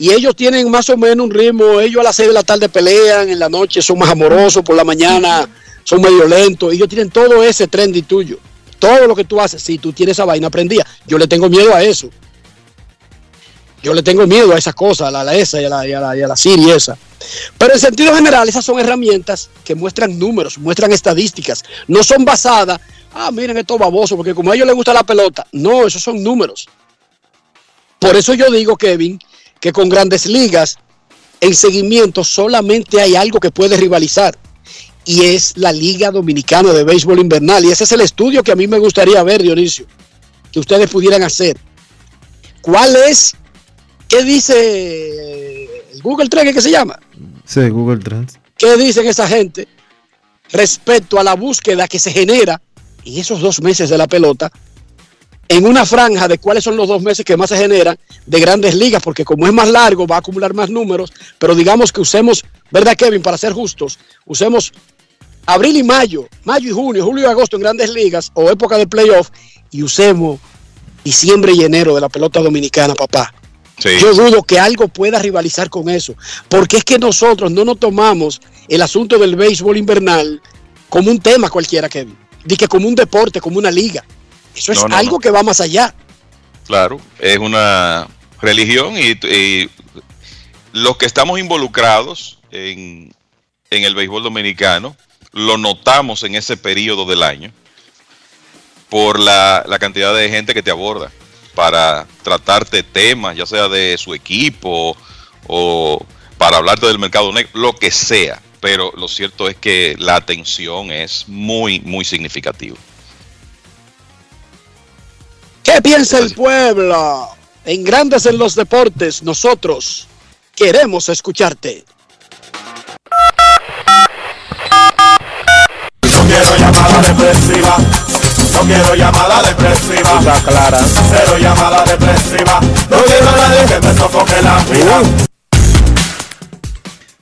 y ellos tienen más o menos un ritmo. Ellos a las 6 de la tarde pelean, en la noche son más amorosos, por la mañana son medio lentos. Ellos tienen todo ese trendy tuyo. Todo lo que tú haces, si tú tienes esa vaina prendida. Yo le tengo miedo a eso. Yo le tengo miedo a esas cosas, a la, a la esa y a la, y a la, y a la Siri esa. Pero en sentido general, esas son herramientas que muestran números, muestran estadísticas. No son basadas, ah, miren estos babosos, porque como a ellos les gusta la pelota. No, esos son números. Por eso yo digo, Kevin, que con grandes ligas, en seguimiento solamente hay algo que puede rivalizar. Y es la Liga Dominicana de Béisbol Invernal. Y ese es el estudio que a mí me gustaría ver, Dionisio, que ustedes pudieran hacer. ¿Cuál es? ¿Qué dice el Google Trend que se llama? Sí, Google Trends. ¿Qué dicen esa gente respecto a la búsqueda que se genera en esos dos meses de la pelota? En una franja de cuáles son los dos meses que más se generan de grandes ligas, porque como es más largo, va a acumular más números, pero digamos que usemos, ¿verdad, Kevin? Para ser justos, usemos abril y mayo, mayo y junio, julio y agosto en grandes ligas o época de playoff y usemos diciembre y enero de la pelota dominicana, papá. Yo dudo que algo pueda rivalizar con eso, porque es que nosotros no nos tomamos el asunto del béisbol invernal como un tema cualquiera, Kevin, que como un deporte, como una liga. Eso es No, no, algo no. que va más allá. Claro, es una religión y, y los que estamos involucrados en, en el béisbol dominicano lo notamos en ese periodo del año por la, la cantidad de gente que te aborda para tratarte temas, ya sea de su equipo o para hablarte del mercado negro, lo que sea. Pero lo cierto es que la atención es muy, muy significativa. ¿Qué piensa el pueblo? En Grandes en los Deportes, nosotros queremos escucharte. No quiero llamada depresiva. No quiero llamada depresiva. Está clara. Cero llamada depresiva. No quiero a nadie que me sofoque la vida.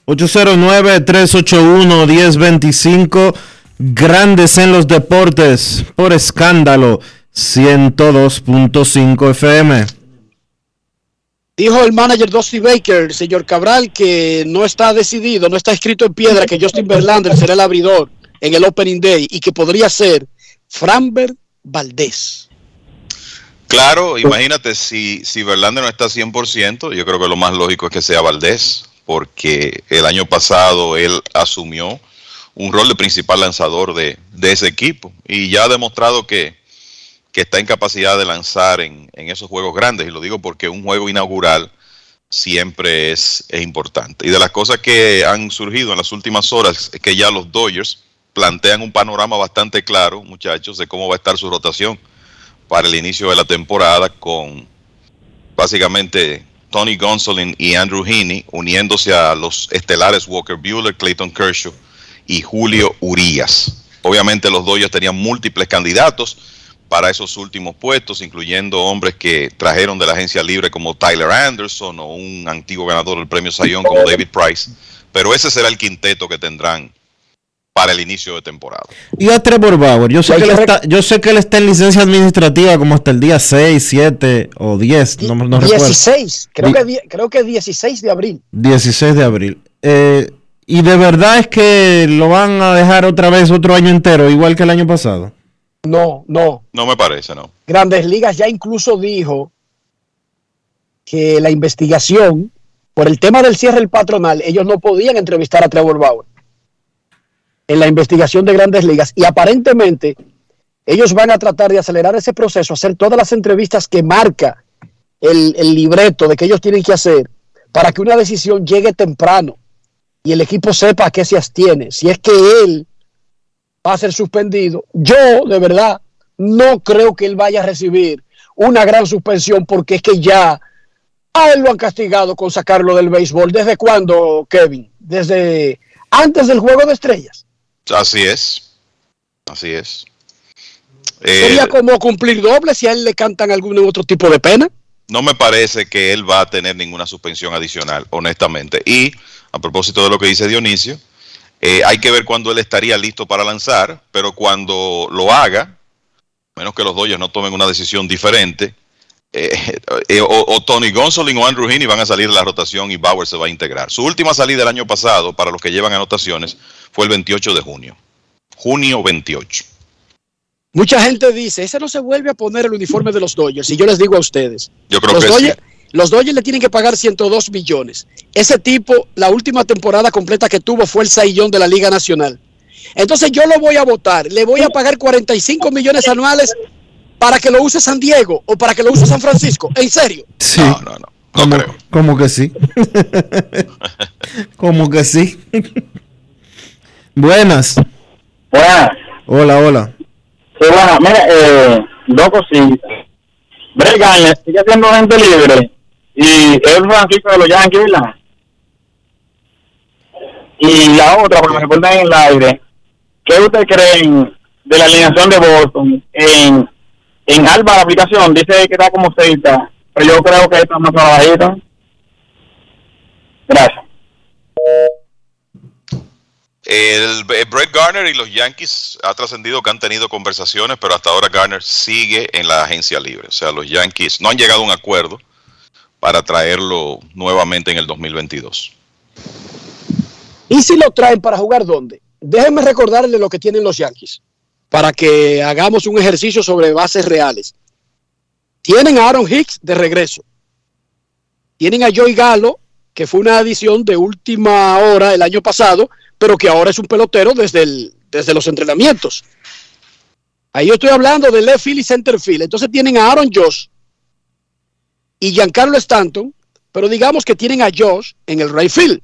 809-381-1025. Grandes en los deportes. Por escándalo. 102.5 FM. Dijo el manager Dusty Baker, señor Cabral, que no está decidido, no está escrito en piedra que Justin Verlander será el abridor en el Opening Day y que podría ser Framber Valdés. Claro, imagínate, si, si Verlander no está 100%, yo creo que lo más lógico es que sea Valdés, porque el año pasado él asumió un rol de principal lanzador de, de ese equipo y ya ha demostrado que, que está en capacidad de lanzar en, en esos juegos grandes, y lo digo porque un juego inaugural siempre es, importante. Y de las cosas que han surgido en las últimas horas es que ya los Dodgers plantean un panorama bastante claro, muchachos, de cómo va a estar su rotación para el inicio de la temporada con básicamente Tony Gonsolin y Andrew Heaney uniéndose a los estelares Walker Bueller, Clayton Kershaw y Julio Urias. Obviamente los Dodgers tenían múltiples candidatos para esos últimos puestos, incluyendo hombres que trajeron de la agencia libre como Tyler Anderson o un antiguo ganador del premio Sayón como David Price. Pero ese será el quinteto que tendrán para el inicio de temporada. Y a Trevor Bauer, yo sé, que él está, yo sé que él está en licencia administrativa como hasta el día 6, 7 o 10, no, no recuerdo. 16, creo Di- que, creo que 16 de abril. 16 de abril. Eh, y de verdad es que lo van a dejar otra vez otro año entero, igual que el año pasado. No, no. No me parece, ¿no? Grandes Ligas ya incluso dijo que la investigación por el tema del cierre del patronal, ellos no podían entrevistar a Trevor Bauer en la investigación de Grandes Ligas y aparentemente ellos van a tratar de acelerar ese proceso, hacer todas las entrevistas que marca el, el libreto de que ellos tienen que hacer para que una decisión llegue temprano y el equipo sepa a qué se abstiene. Si es que él va a ser suspendido, yo de verdad no creo que él vaya a recibir una gran suspensión porque es que ya a él lo han castigado con sacarlo del béisbol. ¿Desde cuándo, Kevin? Desde antes del juego de estrellas. Así es. Así es. Eh, Sería como cumplir doble si a él le cantan algún otro tipo de pena. no me parece que él va a tener ninguna suspensión adicional, honestamente. Y a propósito de lo que dice Dionisio, eh, hay que ver cuándo él estaría listo para lanzar, pero cuando lo haga, menos que los Dodgers no tomen una decisión diferente, eh, eh, o, o Tony Gonsolin o Andrew Heaney van a salir de la rotación y Bauer se va a integrar. Su última salida el año pasado, para los que llevan anotaciones, fue el 28 de junio. Junio 28. Mucha gente dice, ese no se vuelve a poner el uniforme de los Dodgers. Y yo les digo a ustedes, Yo creo los, que Dodgers, sí. Los Dodgers le tienen que pagar 102 millones. Ese tipo, la última temporada completa que tuvo fue el saillón de la Liga Nacional. Entonces yo lo voy a votar, le voy a pagar 45 millones anuales para que lo use San Diego o para que lo use San Francisco. ¿En serio? Sí. como, como que sí. como que sí. Buenas. Buenas. Hola, hola. Sí, bueno, mira, eh, dos cositas. Brett sigue siendo gente libre y es franquicia de los Yankees, ¿verdad? Y la otra, porque me recuerdan en el aire, ¿qué ustedes creen de la alineación de Boston? En, en Alba la aplicación dice que está como cerca, pero yo creo que está más abajito. Gracias. El, el Brett Garner y los Yankees ha trascendido que han tenido conversaciones, pero hasta ahora Garner sigue en la agencia libre. O sea, los Yankees no han llegado a un acuerdo, para traerlo nuevamente en el 2022. ¿Y si lo traen para jugar dónde? Déjenme recordarle lo que tienen los Yankees, para que hagamos un ejercicio sobre bases reales. Tienen a Aaron Hicks de regreso. Tienen a Joey Galo, que fue una adición de última hora el año pasado, pero que ahora es un pelotero desde, desde los entrenamientos. Ahí yo estoy hablando de left field y center field. Entonces tienen a Aaron Josh y Giancarlo Stanton, pero digamos que tienen a Josh en el right field.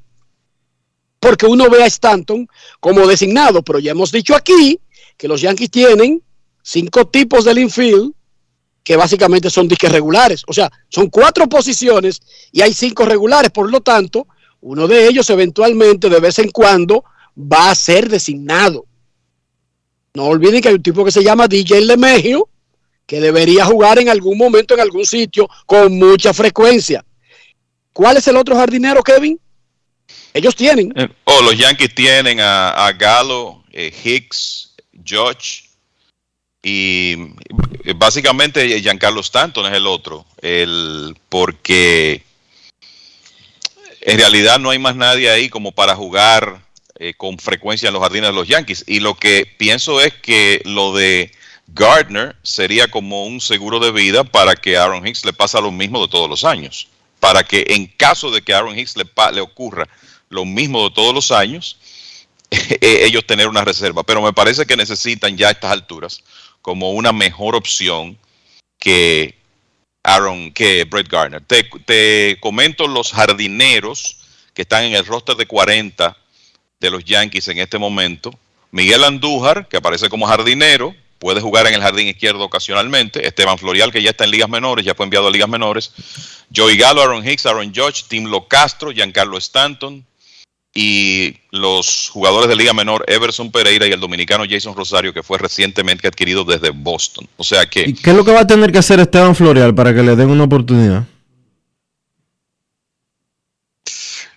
Porque uno ve a Stanton como designado, pero ya hemos dicho aquí que los Yankees tienen cinco tipos del infield que básicamente son disques regulares. O sea, son cuatro posiciones y hay cinco regulares. Por lo tanto, uno de ellos eventualmente, de vez en cuando, va a ser designado. No olviden que hay un tipo que se llama DJ LeMegio, que debería jugar en algún momento en algún sitio con mucha frecuencia. ¿Cuál es el otro jardinero, Kevin? Ellos tienen. Eh, oh, los Yankees tienen a, Galo, eh, Hicks, George y eh, básicamente Giancarlo Stanton es el otro, el, porque en realidad no hay más nadie ahí como para jugar con frecuencia en los jardines de los Yankees. Y lo que pienso es que lo de Gardner sería como un seguro de vida para que Aaron Hicks le pase lo mismo de todos los años. Para que en caso de que Aaron Hicks le, ocurra lo mismo de todos los años, ellos tener una reserva. Pero me parece que necesitan ya a estas alturas como una mejor opción que Aaron, que Brett Gardner. Te, comento los jardineros que están en el roster de 40 de los Yankees en este momento. Miguel Andújar, que aparece como jardinero, puede jugar en el jardín izquierdo ocasionalmente. Esteban Florial, que ya está en ligas menores, ya fue enviado a ligas menores. Joey Galo, Aaron Hicks, Aaron Judge, Tim Lo Castro, Giancarlo Stanton, y los jugadores de Liga Menor, Everson Pereira y el dominicano Jason Rosario, que fue recientemente adquirido desde Boston. O sea que. ¿Y qué es lo que va a tener que hacer Esteban Florial para que le den una oportunidad?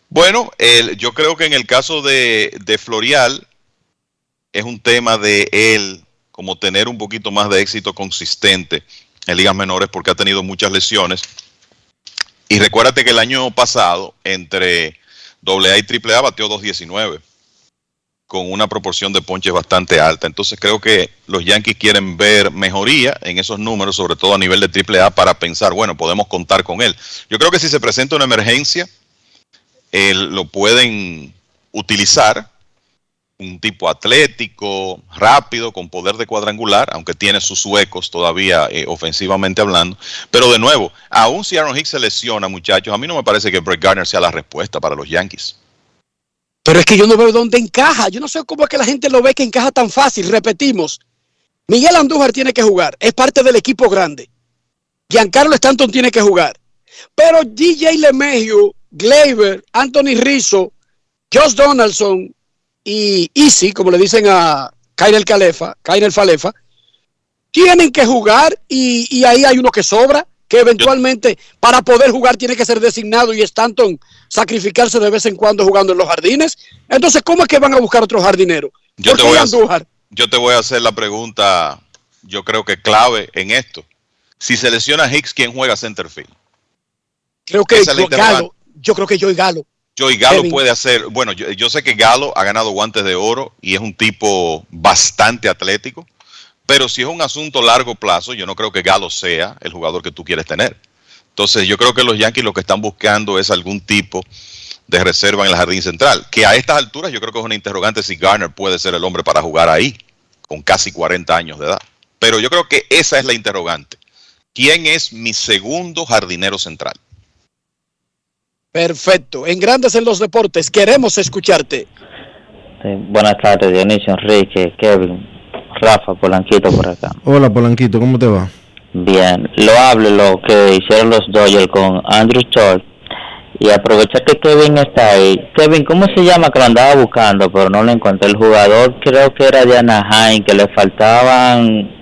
Bueno, yo creo que en el caso de, de Florial es un tema de él como tener un poquito más de éxito consistente en ligas menores porque ha tenido muchas lesiones. Y recuérdate que el año pasado, entre AA y AAA bateó 2.19 con una proporción de ponches bastante alta. Entonces creo que los Yankees quieren ver mejoría en esos números, sobre todo a nivel de AAA, para pensar, bueno, podemos contar con él. Yo creo que si se presenta una emergencia, lo pueden utilizar. Un tipo atlético, rápido, con poder de cuadrangular, aunque tiene sus huecos todavía eh, ofensivamente hablando. Pero de nuevo, aún si Aaron Hicks se lesiona, muchachos, a mí no me parece que Brett Garner sea la respuesta para los Yankees. Pero es que yo no veo dónde encaja. Yo no sé cómo es que la gente lo ve que encaja tan fácil. Repetimos, Miguel Andújar tiene que jugar. Es parte del equipo grande. Giancarlo Stanton tiene que jugar. Pero DJ LeMahieu, Gleyber, Anthony Rizzo, Josh Donaldson y Easy, como le dicen a Kainer Calefa, Kainer Falefa, tienen que jugar y, y ahí hay uno que sobra que eventualmente para poder jugar tiene que ser designado y Stanton sacrificarse de vez en cuando jugando en los jardines. Entonces, ¿cómo es que van a buscar otro jardinero? Yo te, voy a, yo te voy a hacer la pregunta, yo creo que clave en esto. Si se lesiona Hicks, ¿quién juega centerfield? Creo que Galo, yo creo que Joey Galo. Joey Galo puede hacer, bueno, yo, yo sé que Galo ha ganado guantes de oro y es un tipo bastante atlético pero si es un asunto largo plazo, yo no creo que Galo sea el jugador que tú quieres tener. Entonces, yo creo que los Yankees lo que están buscando es algún tipo de reserva en el jardín central. Que a estas alturas yo creo que es una interrogante si Garner puede ser el hombre para jugar ahí, con casi 40 años de edad. Pero yo creo que esa es la interrogante. ¿Quién es mi segundo jardinero central? Perfecto. En Grandes en los Deportes, queremos escucharte. buenas tardes, Dionisio, Enrique, Kevin. Rafa Polanquito por acá. Hola Polanquito, ¿cómo te va? Bien, lo hablo lo que hicieron los Dodgers con Andrew Short y aprovechar que Kevin está ahí. Kevin, ¿cómo se llama que lo andaba buscando pero no lo encontré? El jugador creo que era de Anaheim, que le faltaban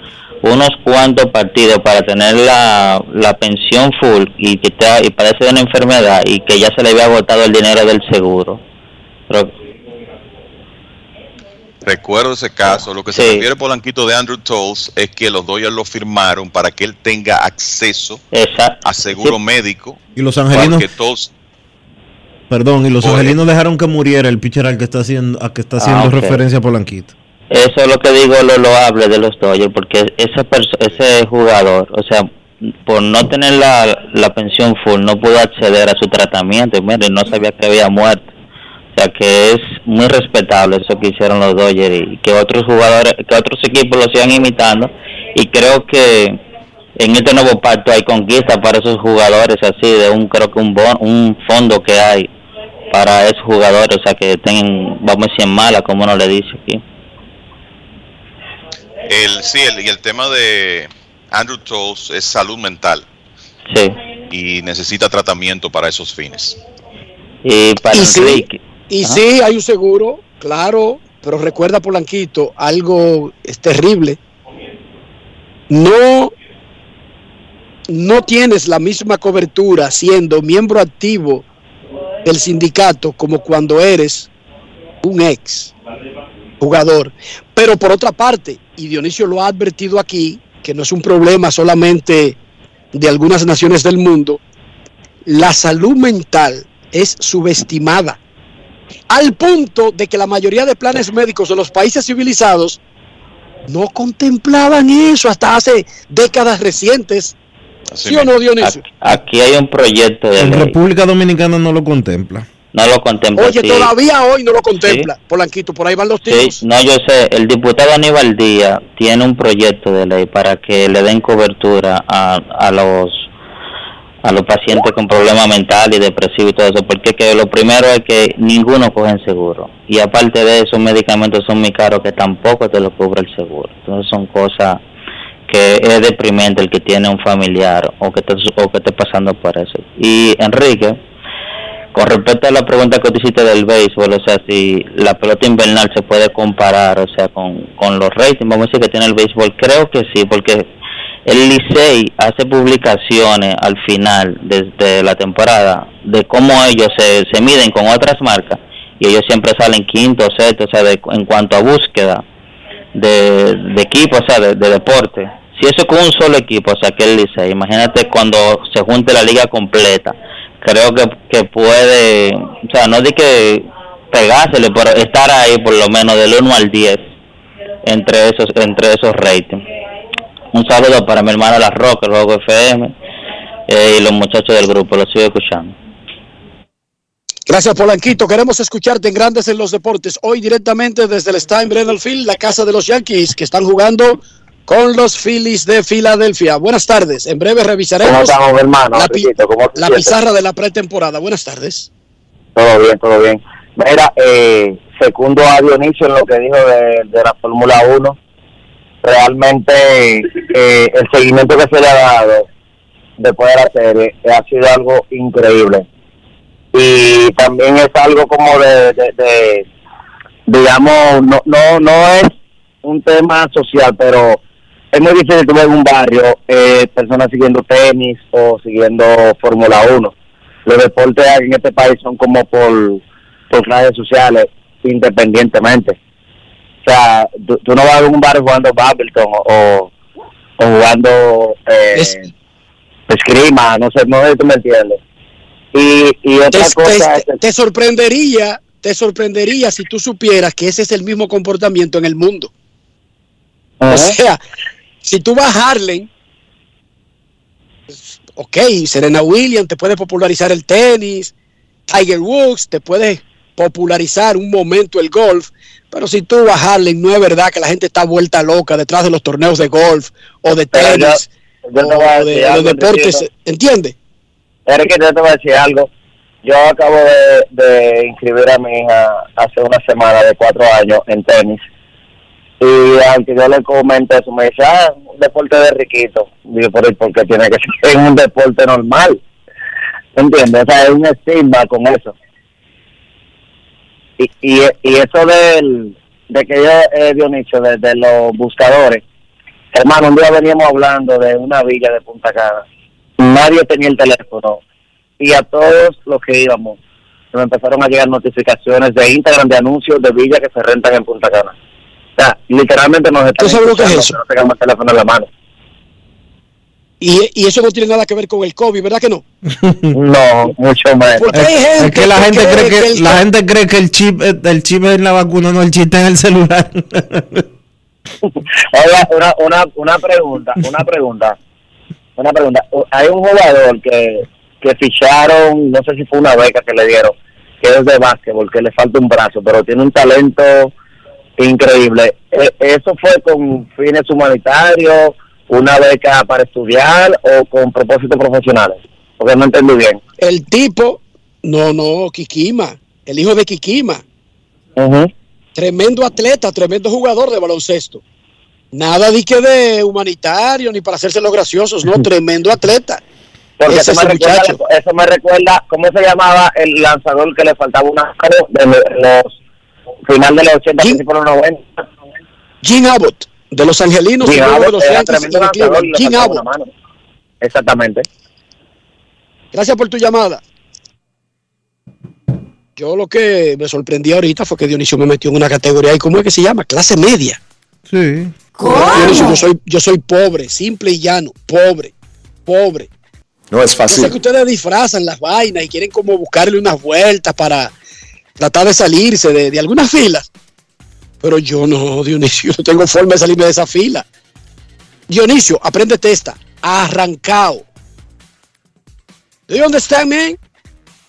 unos cuantos partidos para tener la, la pensión full y que y parece de una enfermedad y que ya se le había agotado el dinero del seguro. Pero Recuerdo ese caso. Lo que se refiere Polanquito de Andrew Tolles es que los Dodgers lo firmaron para que él tenga acceso a seguro médico. Y los angelinos. Perdón, y los angelinos dejaron que muriera el pitcher al que está haciendo, a que está haciendo Ah, referencia a Polanquito. Eso es lo que digo, lo loable de los Dodgers, porque ese, ese jugador, o sea, por no tener la, la pensión full, no pudo acceder a su tratamiento. Mire, no sabía que había muerto. O sea, que es muy respetable eso que hicieron los Dodgers y que otros jugadores, que otros equipos lo sigan imitando. Y creo que en este nuevo pacto hay conquista para esos jugadores así, de un, creo que un, bon- un fondo que hay para esos jugadores, o sea, que tengan, vamos a decir, mala, como uno le dice aquí. El, sí, el, y el tema de Andrew Tolles es salud mental. Sí. Y necesita tratamiento para esos fines. Y para Y sí. Y sí, hay un seguro, claro, pero recuerda, Polanquito, algo es terrible. No, no tienes la misma cobertura siendo miembro activo del sindicato como cuando eres un ex jugador. Pero por otra parte, y Dionisio lo ha advertido aquí, que no es un problema solamente de algunas naciones del mundo, la salud mental es subestimada al punto de que la mayoría de planes médicos de los países civilizados no contemplaban eso hasta hace décadas recientes. ¿Sí o no, Dionisio? Aquí hay un proyecto de En ley. República Dominicana no lo contempla. No lo contempla. Oye, sí. todavía hoy no lo contempla. Polanquito, por ahí van los tiros. Sí, no, yo sé, el diputado Aníbal Díaz tiene un proyecto de ley para que le den cobertura a, a los a los pacientes con problemas mentales y depresivos y todo eso, porque que lo primero es que ninguno coge seguro y aparte de eso, medicamentos son muy caros que tampoco te lo cubre el seguro. Entonces son cosas que es deprimente el que tiene un familiar o que o que esté pasando por eso. Y Enrique, con respecto a la pregunta que tú hiciste del béisbol, o sea, si la pelota invernal se puede comparar, o sea, con, con los ratings, vamos a decir que tiene el béisbol, creo que sí, porque el Licey hace publicaciones al final de, la temporada de cómo ellos se, se miden con otras marcas y ellos siempre salen quinto, sexto, o sea, de- en cuanto a búsqueda de, de equipo, o sea, de, de deporte. Si eso con un solo equipo, o sea, que el Licey, imagínate cuando se junte la liga completa, creo que, que puede, o sea, no de que pegársele, pero estar ahí por lo menos del 1 al 10 entre esos entre esos ratings. Un saludo para mi hermana La Roca, Rojo FM eh, y los muchachos del grupo, los sigo escuchando. Gracias, Polanquito. Queremos escucharte en Grandes en los Deportes. Hoy directamente desde el Steinbrenner Field, la casa de los Yankees, que están jugando con los Phillies de Filadelfia. Buenas tardes. En breve revisaremos ¿Cómo estamos, hermano? la, pizarra de la pretemporada. Buenas tardes. Todo bien, todo bien. Mira, eh, segundo a Dionisio en lo que dijo de, de la Fórmula 1. Realmente eh, el seguimiento que se le ha dado después de la serie ha sido algo increíble. Y también es algo como de, de, de- digamos, no, no, no es un tema social, pero es muy difícil tú ver en un barrio eh, personas siguiendo tenis o siguiendo Fórmula 1 los deportes en este país son como por, por redes sociales, independientemente. O sea, tú, tú no vas a un barrio jugando badminton o, jugando eh, esgrima, no sé, no sé si tú me entiendes. Y, y Te, otra cosa te- es te sorprendería, te sorprendería si tú supieras que ese es el mismo comportamiento en el mundo. O sea, si tú vas a Harlem, pues, ok, Serena Williams te puede popularizar el tenis, Tiger Woods te puede popularizar un momento el golf, pero si tú vas a Harlem, no es verdad que la gente está vuelta loca detrás de los torneos de golf o de yo- tenis yo a o de, decir de algo, deportes. ¿entiendes? Enrique, yo te voy a decir algo. Yo acabo de, de inscribir a mi hija hace una semana de cuatro años en tenis. Y aunque yo le comenté eso, me dice, ah, un deporte de riquito. Digo, pero ¿y por qué tiene que ser un deporte normal? ¿Entiendes? O sea, hay un estigma con eso. Y, y, y eso del, de que yo, eh, Dionisio, de, de los buscadores, hermano, un día veníamos hablando de una villa de Punta Cana. Nadie tenía el teléfono. Y a todos los que íbamos, nos empezaron a llegar notificaciones de Instagram de anuncios de villas que se rentan en Punta Cana. O sea, literalmente nos están ¿Tú sabes lo que es escuchando, eso? que no tengamos el teléfono en la mano. Y, y eso no tiene nada que ver con el COVID, ¿verdad que no? No, mucho menos. Porque hay gente Es que la gente cree cree que, que el- la gente cree que el chip eh, el chip es en la vacuna, no el chip está en el celular. Oiga, una, una, una pregunta, una pregunta, una pregunta. Hay un jugador que, que ficharon, no sé si fue una beca que le dieron, que es de básquetbol, que le falta un brazo, pero tiene un talento increíble. Eh, ¿Eso fue con fines humanitarios, una beca para estudiar o con propósitos profesionales? Porque no entendí bien. El tipo, no, no, Kikima, el hijo de Kikima, Ujú. tremendo atleta, tremendo jugador de baloncesto. Nada de que de humanitario ni para hacerse los graciosos, no, tremendo atleta. Porque Ese eso es me, recuerda, eso me recuerda, ¿cómo se llamaba el lanzador que le faltaba una mano de los final de los 80, principios de los 90? Jim Abbott, de los angelinos, Jim y de Abbott los Yankees y de Jim faltaba Abbott. Exactamente. Gracias por tu llamada. Yo lo que me sorprendí ahorita fue que Dionisio me metió en una categoría ahí, ¿cómo es que se llama? Clase media. Sí. Dionisio, yo soy, yo soy pobre, simple y llano, pobre, pobre. No es Yo sé que ustedes disfrazan las vainas y quieren como buscarle unas vueltas para tratar de salirse de, de algunas filas. Pero yo no, Dionisio, no tengo forma de salirme de esa fila. Dionisio, apréndete esta. Arrancado. ¿De dónde está, man?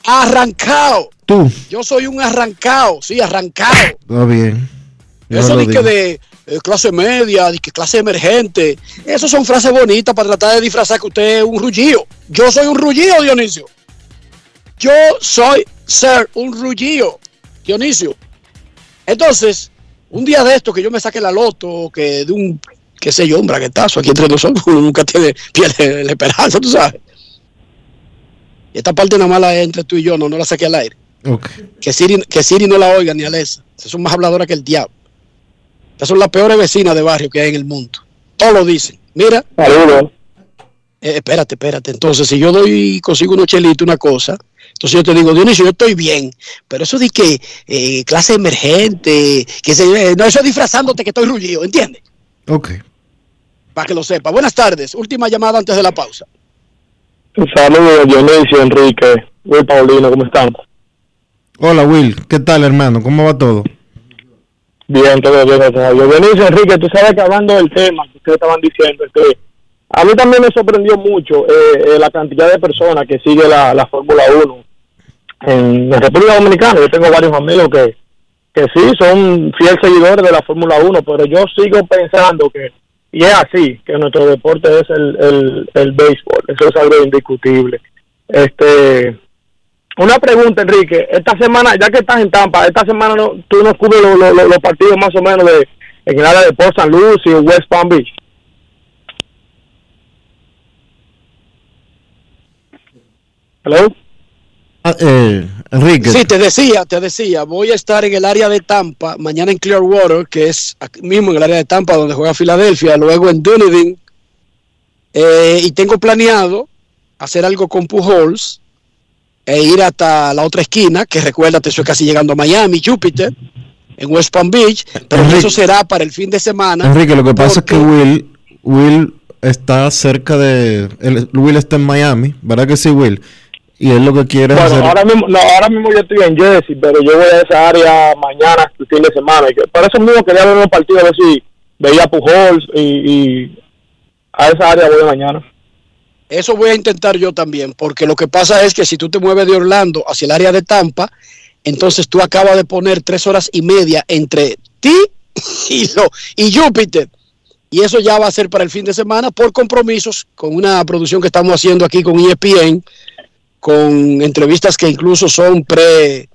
Arrancado. Tú, Yo soy un arrancado, sí, arrancado. está bien. Yo Eso de que de clase media, de que clase emergente, eso son frases bonitas para tratar de disfrazar que usted es un rullío. Yo soy un rullío, Dionisio. Yo soy ser un rullío, Dionisio. Entonces, un día de esto que yo me saque la loto, que de un, qué sé yo, un braguetazo aquí entre nosotros, uno nunca tiene pierde la esperanza, tú sabes. Y esta parte nada más la es entre tú y yo, no, no la saqué al aire. Ok. Que Siri, que Siri no la oiga ni Alexa. Esas son más habladoras que el diablo. Estas son las peores vecinas de barrio que hay en el mundo. Todos lo dicen. Mira. Eh, espérate, espérate. Entonces, si yo doy, consigo unos chelitos, una cosa, entonces yo te digo, Dionisio, yo estoy bien, pero eso de que eh, clase emergente, que se, eh, no, eso es disfrazándote que estoy rullido, ¿entiendes? Ok. Para que lo sepa. Buenas tardes. Última llamada antes de la pausa. Saludos, Dionisio, Enrique, Will Paulino, ¿cómo están? Hola Will, ¿qué tal hermano? ¿Cómo va todo? Bien, todo bien, gracias a Dios. Dionisio, Enrique, tú sabes que hablando del tema que ustedes estaban diciendo, que a mí también me sorprendió mucho eh, eh, la cantidad de personas que sigue la, la Fórmula 1 en República Dominicana. Yo tengo varios amigos que, que sí son fiel seguidores de la Fórmula 1, pero yo sigo pensando que, y es así, que nuestro deporte es el, el, el béisbol, eso es algo indiscutible. Este, una pregunta, Enrique. Esta semana, ya que estás en Tampa, esta semana no, tú no cubres los, los- partidos más o menos de en el área de Port St. Lucie o West Palm Beach. Hello. Ah, eh, Enrique. Sí, te decía, te decía, voy a estar en el área de Tampa, mañana en Clearwater, que es aquí mismo en el área de Tampa donde juega Filadelfia, luego en Dunedin, eh, y tengo planeado hacer algo con Pujols e ir hasta la otra esquina, que recuérdate, eso es casi llegando a Miami, Júpiter, en West Palm Beach, pero Enrique- eso será para el fin de semana. Enrique, lo que pasa es que Will, Will está cerca de, Will está en Miami, ¿verdad que sí, Will? Y él lo que quiere es Bueno, hacer... ahora mismo, no, ahora mismo yo estoy en Jersey, pero yo voy a esa área mañana, el fin de semana. Por eso mismo quería ver un partido, a ver si veía Pujols y, y a esa área voy mañana. Eso voy a intentar yo también, porque lo que pasa es que si tú te mueves de Orlando hacia el área de Tampa, entonces tú acabas de poner tres horas y media entre ti y, lo, y Júpiter. Y eso ya va a ser para el fin de semana por compromisos con una producción que estamos haciendo aquí con ESPN, con entrevistas que incluso son pre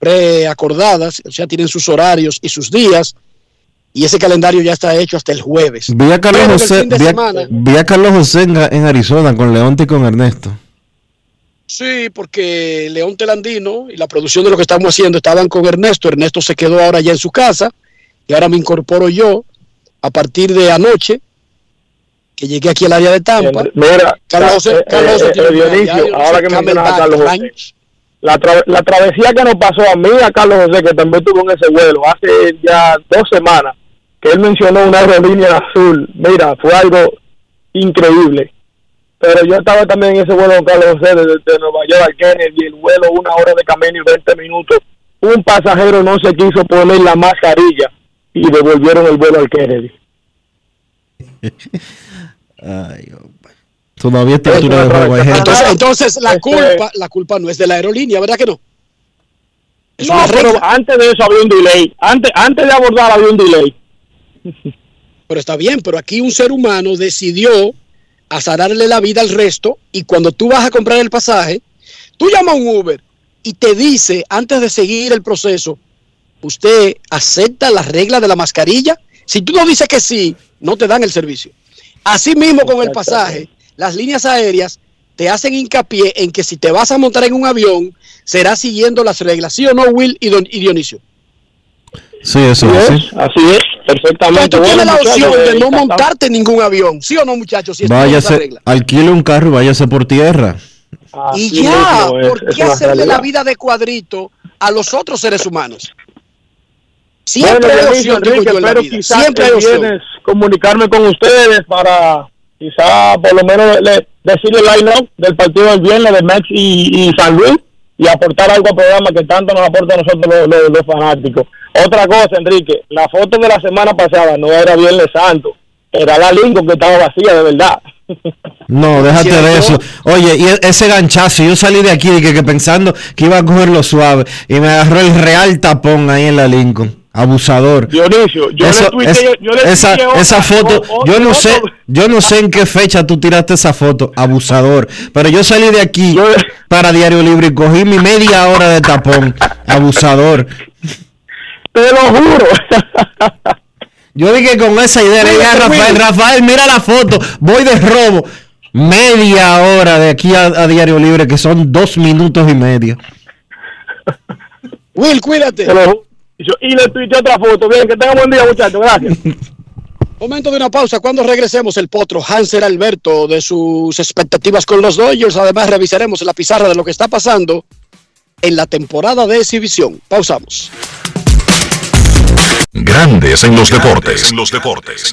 preacordadas, o sea, tienen sus horarios y sus días, y ese calendario ya está hecho hasta el jueves. Vi a Carlos Pero José, vi a, semana- vi a Carlos José en, en Arizona con Leonte y con Ernesto. Sí, porque León Telandino y la producción de lo que estamos haciendo estaban con Ernesto. Ernesto se quedó ahora ya en su casa y ahora me incorporo yo a partir de anoche que llegué aquí al área de Tampa. Mira, Carlos José, eh, Carlos José eh, tiene eh, un Dionisio, diario, no ahora que mencionas a Carlos José, la, tra- la travesía que nos pasó a mí, a Carlos José, que también estuvo en ese vuelo hace ya dos semanas, que él mencionó una aerolínea azul. Mira, fue algo increíble. Pero yo estaba también en ese vuelo con Carlos José desde de Nueva York al Kennedy, el vuelo una hora de camino y 20 minutos. Un pasajero no se quiso poner la mascarilla y devolvieron el vuelo al Kennedy. Ay, hombre. Todavía está altura de juego. hay gente- Entonces, entonces Este la culpa, la culpa no es de la aerolínea, ¿verdad que no? Es No, pero antes de eso había un delay. Antes, antes de abordar había un delay. Pero está bien, pero aquí un ser humano decidió azararle la vida al resto y cuando tú vas a comprar el pasaje, tú llamas a un Uber y te dice, antes de seguir el proceso, ¿usted acepta las reglas de la mascarilla? Si tú no dices que sí, no te dan el servicio. Así mismo con el pasaje, las líneas aéreas te hacen hincapié en que si te vas a montar en un avión, será siguiendo las reglas, ¿sí o no, Will y, Don- y Dionisio? Sí, eso es es, así. así es, perfectamente. Entonces tú tienes la opción de no montarte en ningún avión, ¿sí o no, muchachos? Si Váyase, alquile un carro y váyase por tierra. Y ya, ¿por qué hacerle la vida de cuadrito a los otros seres humanos? Siempre Bueno, hay opción, Enrique, yo, en vida. quizás Siempre hay opción. comunicarme con ustedes para quizá por lo menos le, decirle el line-up del partido del viernes de Mex y, y San Luis y aportar algo al programa que tanto nos aporta a nosotros los, los- los fanáticos. Otra cosa, Enrique, la foto de la semana pasada no era Viernes Santo, era la Lincoln que estaba vacía de verdad. No, déjate ¿Cierto? de eso. Oye, y e- ese ganchazo, yo salí de aquí que, que pensando que iba a cogerlo suave y me agarró el real tapón ahí en la Lincoln. Abusador. Dionisio, yo le es- yo- yo le esa, esa foto, o- o- yo no otro- sé, yo no sé en qué fecha tú tiraste esa foto, abusador. Pero yo salí de aquí para Diario Libre y cogí mi media hora de tapón, abusador. Te lo juro. Yo dije con esa idea, le dije a Rafael, Rafael, mira la foto, voy de robo. Media hora de aquí a, a Diario Libre, que son dos minutos y medio. Will, cuídate. Te lo ju- yo- y le tuiteé otra foto. Bien, que tenga buen día, muchachos. Gracias. Momento de una pausa. Cuando regresemos, el potro Hanser Alberto de sus expectativas con los Dodgers. Además, revisaremos la pizarra de lo que está pasando en la temporada de exhibición. Pausamos. Grandes en los deportes. En los deportes.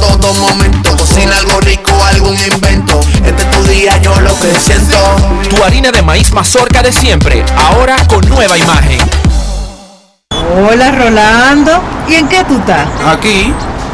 todo momento. Cocina algo rico, algún invento. Este es tu día, yo lo presiento. Tu harina de maíz mazorca de siempre, ahora con nueva imagen. Hola Rolando, ¿y en qué tú estás? Aquí,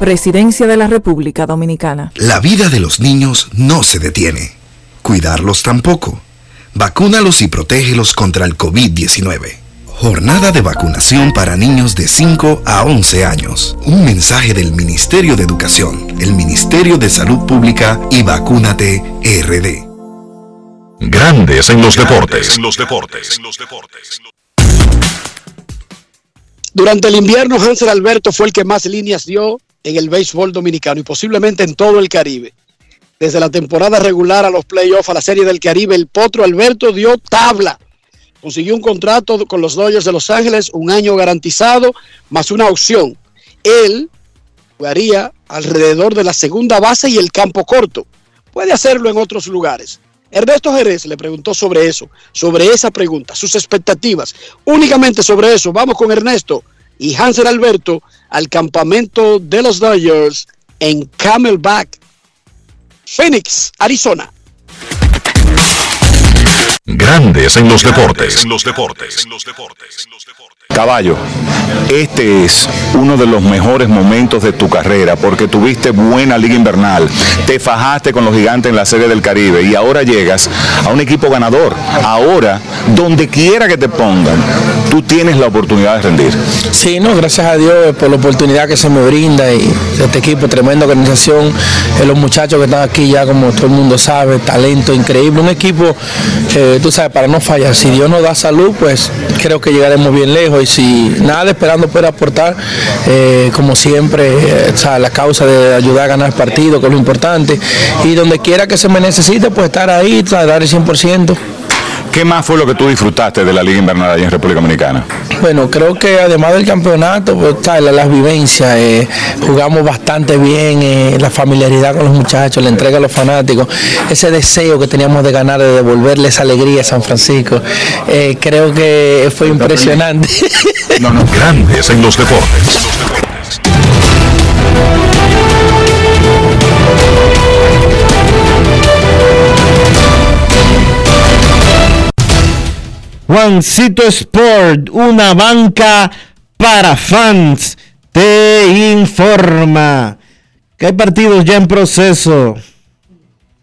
Presidencia de la República Dominicana. La vida de los niños no se detiene. Cuidarlos tampoco. Vacúnalos y protégelos contra el COVID-19. Jornada de vacunación para niños de 5 a 11 años. Un mensaje del Ministerio de Educación, el Ministerio de Salud Pública y Vacúnate RD. Grandes en los deportes. En los deportes. Durante el invierno, Hansel Alberto fue el que más líneas dio en el béisbol dominicano y posiblemente en todo el Caribe. Desde la temporada regular a los playoffs, a la Serie del Caribe, el Potro Alberto dio tabla. Consiguió un contrato con los Dodgers de Los Ángeles, un año garantizado, más una opción. Él jugaría alrededor de la segunda base y el campo corto. Puede hacerlo en otros lugares. Ernesto Jerez le preguntó sobre eso, sobre esa pregunta, sus expectativas. Únicamente sobre eso. Vamos con Ernesto y Hansel Alberto al campamento de los Dodgers en Camelback, Phoenix, Arizona. Grandes en los deportes. los deportes. Caballo, este es uno de los mejores momentos de tu carrera porque tuviste buena liga invernal, te fajaste con los gigantes en la Serie del Caribe y ahora llegas a un equipo ganador. Ahora, donde quiera que te pongan, tú tienes la oportunidad de rendir. Sí, no, gracias a Dios por la oportunidad que se me brinda y este equipo, tremenda organización, eh, los muchachos que están aquí ya como todo el mundo sabe, talento increíble, un equipo, eh, tú sabes, para no fallar, si Dios nos da salud, pues creo que llegaremos bien lejos. Y si nada esperando poder aportar, eh, como siempre, eh, la causa de ayudar a ganar partido, que es lo importante, y donde quiera que se me necesite, pues estar ahí, dar el 100%. ¿Qué más fue lo que tú disfrutaste de la Liga Invernal allá en República Dominicana? Bueno, creo que además del campeonato, pues, está la- las vivencias, eh, jugamos bastante bien, eh, la familiaridad con los muchachos, la entrega a los fanáticos, ese deseo que teníamos de ganar, de devolverle esa alegría a San Francisco, eh, creo que fue impresionante. No, no. Grandes en los deportes. Juancito Sport, una banca para fans, te informa que hay partidos ya en proceso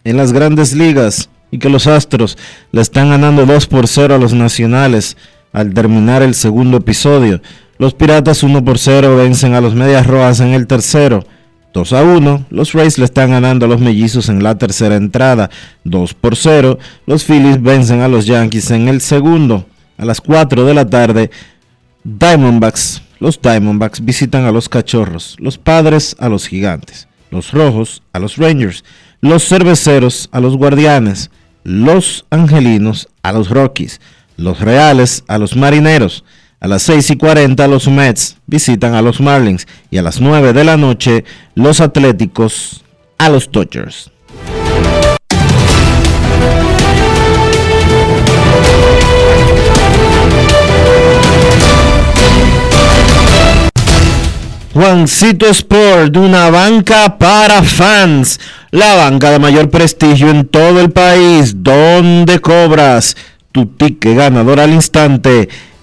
en las grandes ligas y que los Astros le están ganando 2 por 0 a los Nacionales al terminar el segundo episodio. Los Piratas 1 por 0 vencen a los Medias Rojas en el tercero. 2 a 1, los Rays le están ganando a los Mellizos en la tercera entrada, 2 por 0. Los Phillies vencen a los Yankees en el segundo. A las 4 de la tarde, Diamondbacks, los Diamondbacks visitan a los Cachorros, los Padres a los Gigantes, los Rojos a los Rangers, los Cerveceros a los Guardianes, los Angelinos a los Rockies, los Reales a los Marineros. A las 6 y 40 los Mets visitan a los Marlins. Y a las 9 de la noche los Atléticos a los Dodgers. Juancito Sport, una banca para fans, la banca de mayor prestigio en todo el país, donde cobras tu ticket ganador al instante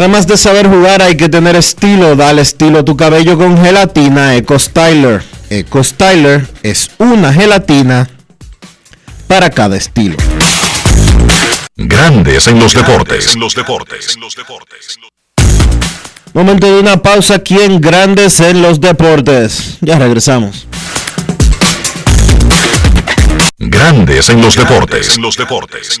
Además de saber jugar hay que tener estilo. Dale estilo a tu cabello con gelatina Eco Styler. Eco Styler es una gelatina para cada estilo. Grandes en los deportes. los deportes. Momento de una pausa aquí en Grandes en los Deportes. Ya regresamos. Grandes en los deportes. los deportes.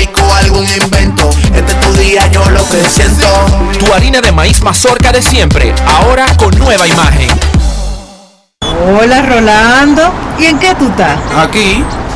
algún invento. Este es tu día, yo lo que siento. Tu harina de maíz mazorca de siempre, ahora con nueva imagen. Hola Rolando, ¿y en qué tú estás? Aquí,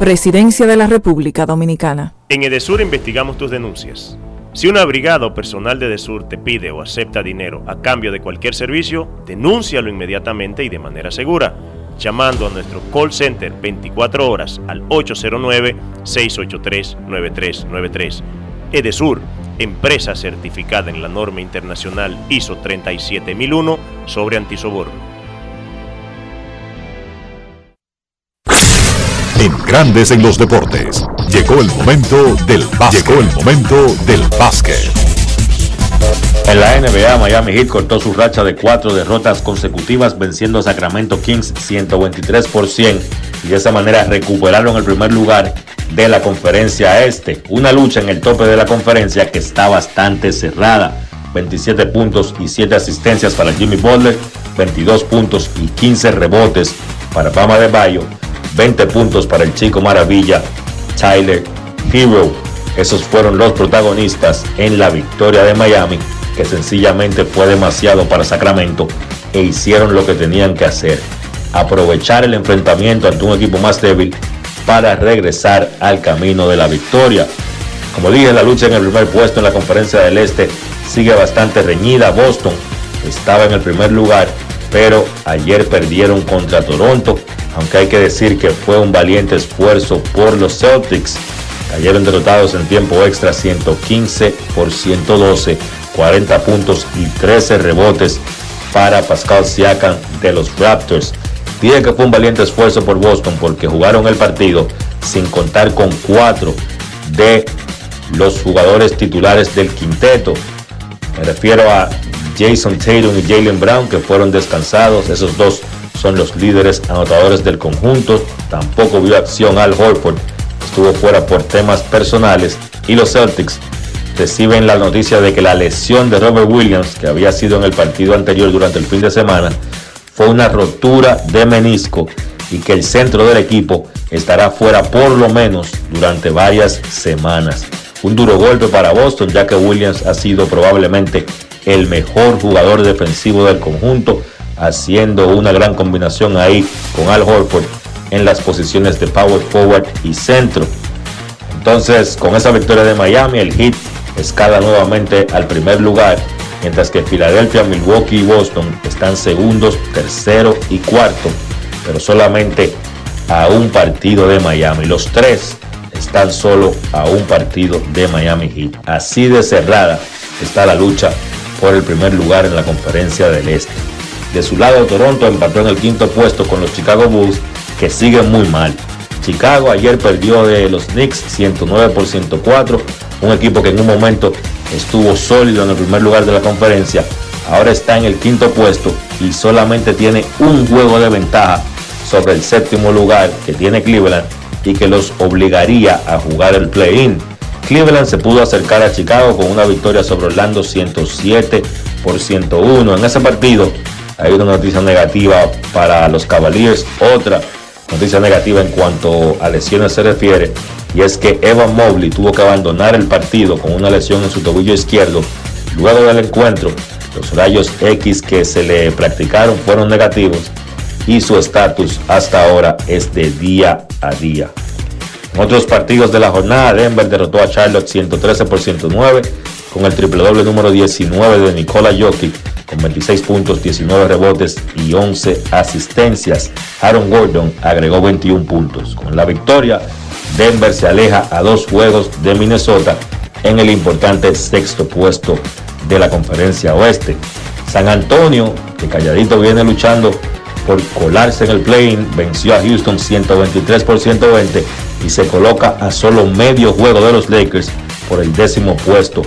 Presidencia de la República Dominicana. En Edesur investigamos tus denuncias. Si una brigada o personal de Edesur te pide o acepta dinero a cambio de cualquier servicio, denúncialo inmediatamente y de manera segura, llamando a nuestro call center 24 horas al 809-683-9393. Edesur, empresa certificada en la norma internacional ISO 37001 sobre antisoborno. En Grandes en los Deportes, llegó el momento del básquet. Llegó el momento del básquet. En la NBA, Miami Heat cortó su racha de cuatro derrotas consecutivas venciendo a Sacramento Kings 123 por 100 y de esa manera recuperaron el primer lugar de la conferencia este. Una lucha en el tope de la conferencia que está bastante cerrada. 27 puntos y 7 asistencias para Jimmy Butler, 22 puntos y 15 rebotes para Pama de Bayo, 20 puntos para el chico maravilla Tyler Hero. Esos fueron los protagonistas en la victoria de Miami, que sencillamente fue demasiado para Sacramento e hicieron lo que tenían que hacer. Aprovechar el enfrentamiento ante un equipo más débil para regresar al camino de la victoria. Como dije, la lucha en el primer puesto en la conferencia del Este sigue bastante reñida. Boston estaba en el primer lugar, pero ayer perdieron contra Toronto, aunque hay que decir que fue un valiente esfuerzo por los Celtics. Cayeron derrotados en tiempo extra 115 por 112, 40 puntos y 13 rebotes para Pascal Siakam de los Raptors. Dije que fue un valiente esfuerzo por Boston porque jugaron el partido sin contar con cuatro de los jugadores titulares del quinteto. Me refiero a Jason Tatum y Jalen Brown que fueron descansados. Esos dos son los líderes anotadores del conjunto. Tampoco vio acción Al Horford. Estuvo fuera por temas personales. Y los Celtics reciben la noticia de que la lesión de Robert Williams, que había sido en el partido anterior durante el fin de semana, fue una rotura de menisco y que el centro del equipo estará fuera por lo menos durante varias semanas. Un duro golpe para Boston ya que Williams ha sido probablemente el mejor jugador defensivo del conjunto, haciendo una gran combinación ahí con Al Horford en las posiciones de power forward y centro. Entonces, con esa victoria de Miami, el Heat escala nuevamente al primer lugar mientras que Filadelfia, Milwaukee y Boston están segundos, tercero y cuarto, pero solamente a un partido de Miami. Los tres están solo a un partido de Miami Heat. Así de cerrada está la lucha por el primer lugar en la conferencia del Este. De su lado, Toronto empató en el quinto puesto con los Chicago Bulls, que siguen muy mal. Chicago ayer perdió de los Knicks 109 por 104, un equipo que en un momento estuvo sólido en el primer lugar de la conferencia, ahora está en el quinto puesto y solamente tiene un juego de ventaja sobre el séptimo lugar que tiene Cleveland y que los obligaría a jugar el play-in. Cleveland se pudo acercar a Chicago con una victoria sobre Orlando 107 por 101. En ese partido hay una noticia negativa para los Cavaliers, otra noticia negativa en cuanto a lesiones se refiere, y es que Evan Mobley tuvo que abandonar el partido con una lesión en su tobillo izquierdo. Luego del encuentro, los rayos X que se le practicaron fueron negativos y su estatus hasta ahora es de día a día. En otros partidos de la jornada, Denver derrotó a Charlotte 113 por 109 con el triple doble número 19 de Nikola Jokic con 26 puntos, 19 rebotes y 11 asistencias. Aaron Gordon agregó 21 puntos. Con la victoria, Denver se aleja a dos juegos de Minnesota en el importante sexto puesto de la conferencia oeste. San Antonio, que calladito viene luchando por colarse en el play-in, venció a Houston 123 por 120 y se coloca a solo medio juego de los Lakers por el décimo puesto,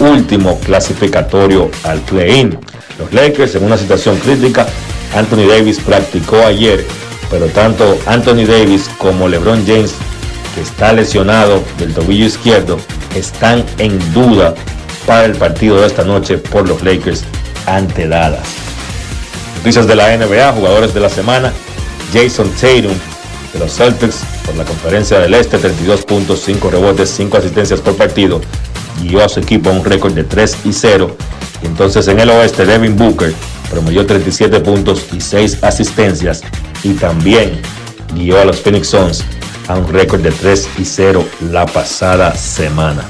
último clasificatorio al play-in. Los Lakers en una situación crítica, Anthony Davis practicó ayer, pero tanto Anthony Davis como LeBron James está lesionado del tobillo izquierdo, están en duda para el partido de esta noche por los Lakers ante Dallas. Noticias de la NBA, jugadores de la semana, Jason Tatum de los Celtics por la conferencia del Este, 32 puntos, 5 rebotes, 5 asistencias por partido, guió a su equipo a un récord de 3 y 0. Y entonces en el oeste, Devin Booker promedió 37 puntos y 6 asistencias y también guió a los Phoenix Suns a un récord de 3 y 0 la pasada semana.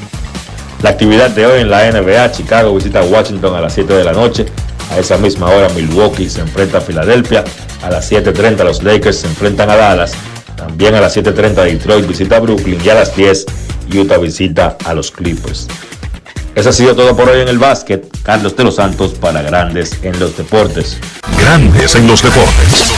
La actividad de hoy en la NBA, Chicago visita Washington a las 7 de la noche. A esa misma hora Milwaukee se enfrenta a Filadelfia. A las 7.30 los Lakers se enfrentan a Dallas. También a las 7.30 Detroit visita a Brooklyn y a las 10 Utah visita a los Clippers. Eso ha sido todo por hoy en el básquet. Carlos de los Santos para Grandes en los Deportes. Grandes en los deportes.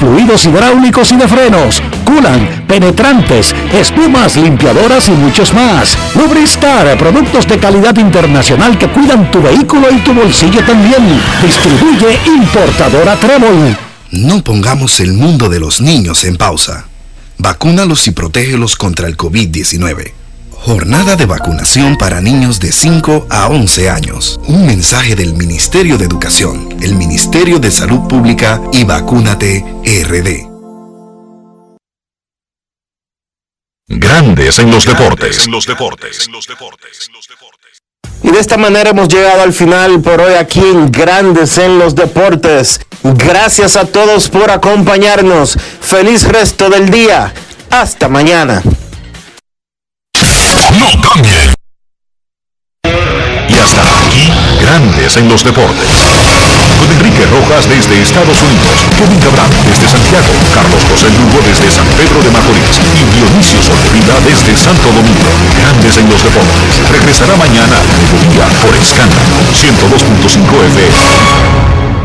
fluidos hidráulicos y de frenos, culan, penetrantes, espumas, limpiadoras y muchos más. Lubristar, productos de calidad internacional que cuidan tu vehículo y tu bolsillo también. Distribuye importadora Trébol. No pongamos el mundo de los niños en pausa. Vacúnalos y protégelos contra el COVID-19. Jornada de vacunación para niños de 5 a 11 años. Un mensaje del Ministerio de Educación, el Ministerio de Salud Pública y Vacúnate RD. Grandes en los deportes. En los deportes. Y de esta manera hemos llegado al final por hoy aquí en Grandes en los Deportes. Gracias a todos por acompañarnos. Feliz resto del día. Hasta mañana. No cambie. Y hasta aquí, Grandes en los deportes. Con Enrique Rojas desde Estados Unidos, Kevin Cabral desde Santiago, Carlos José Lugo desde San Pedro de Macorís y Dionisio Solterida desde Santo Domingo. Grandes en los deportes. Regresará mañana a mediodía por Escándalo 102.5 FM.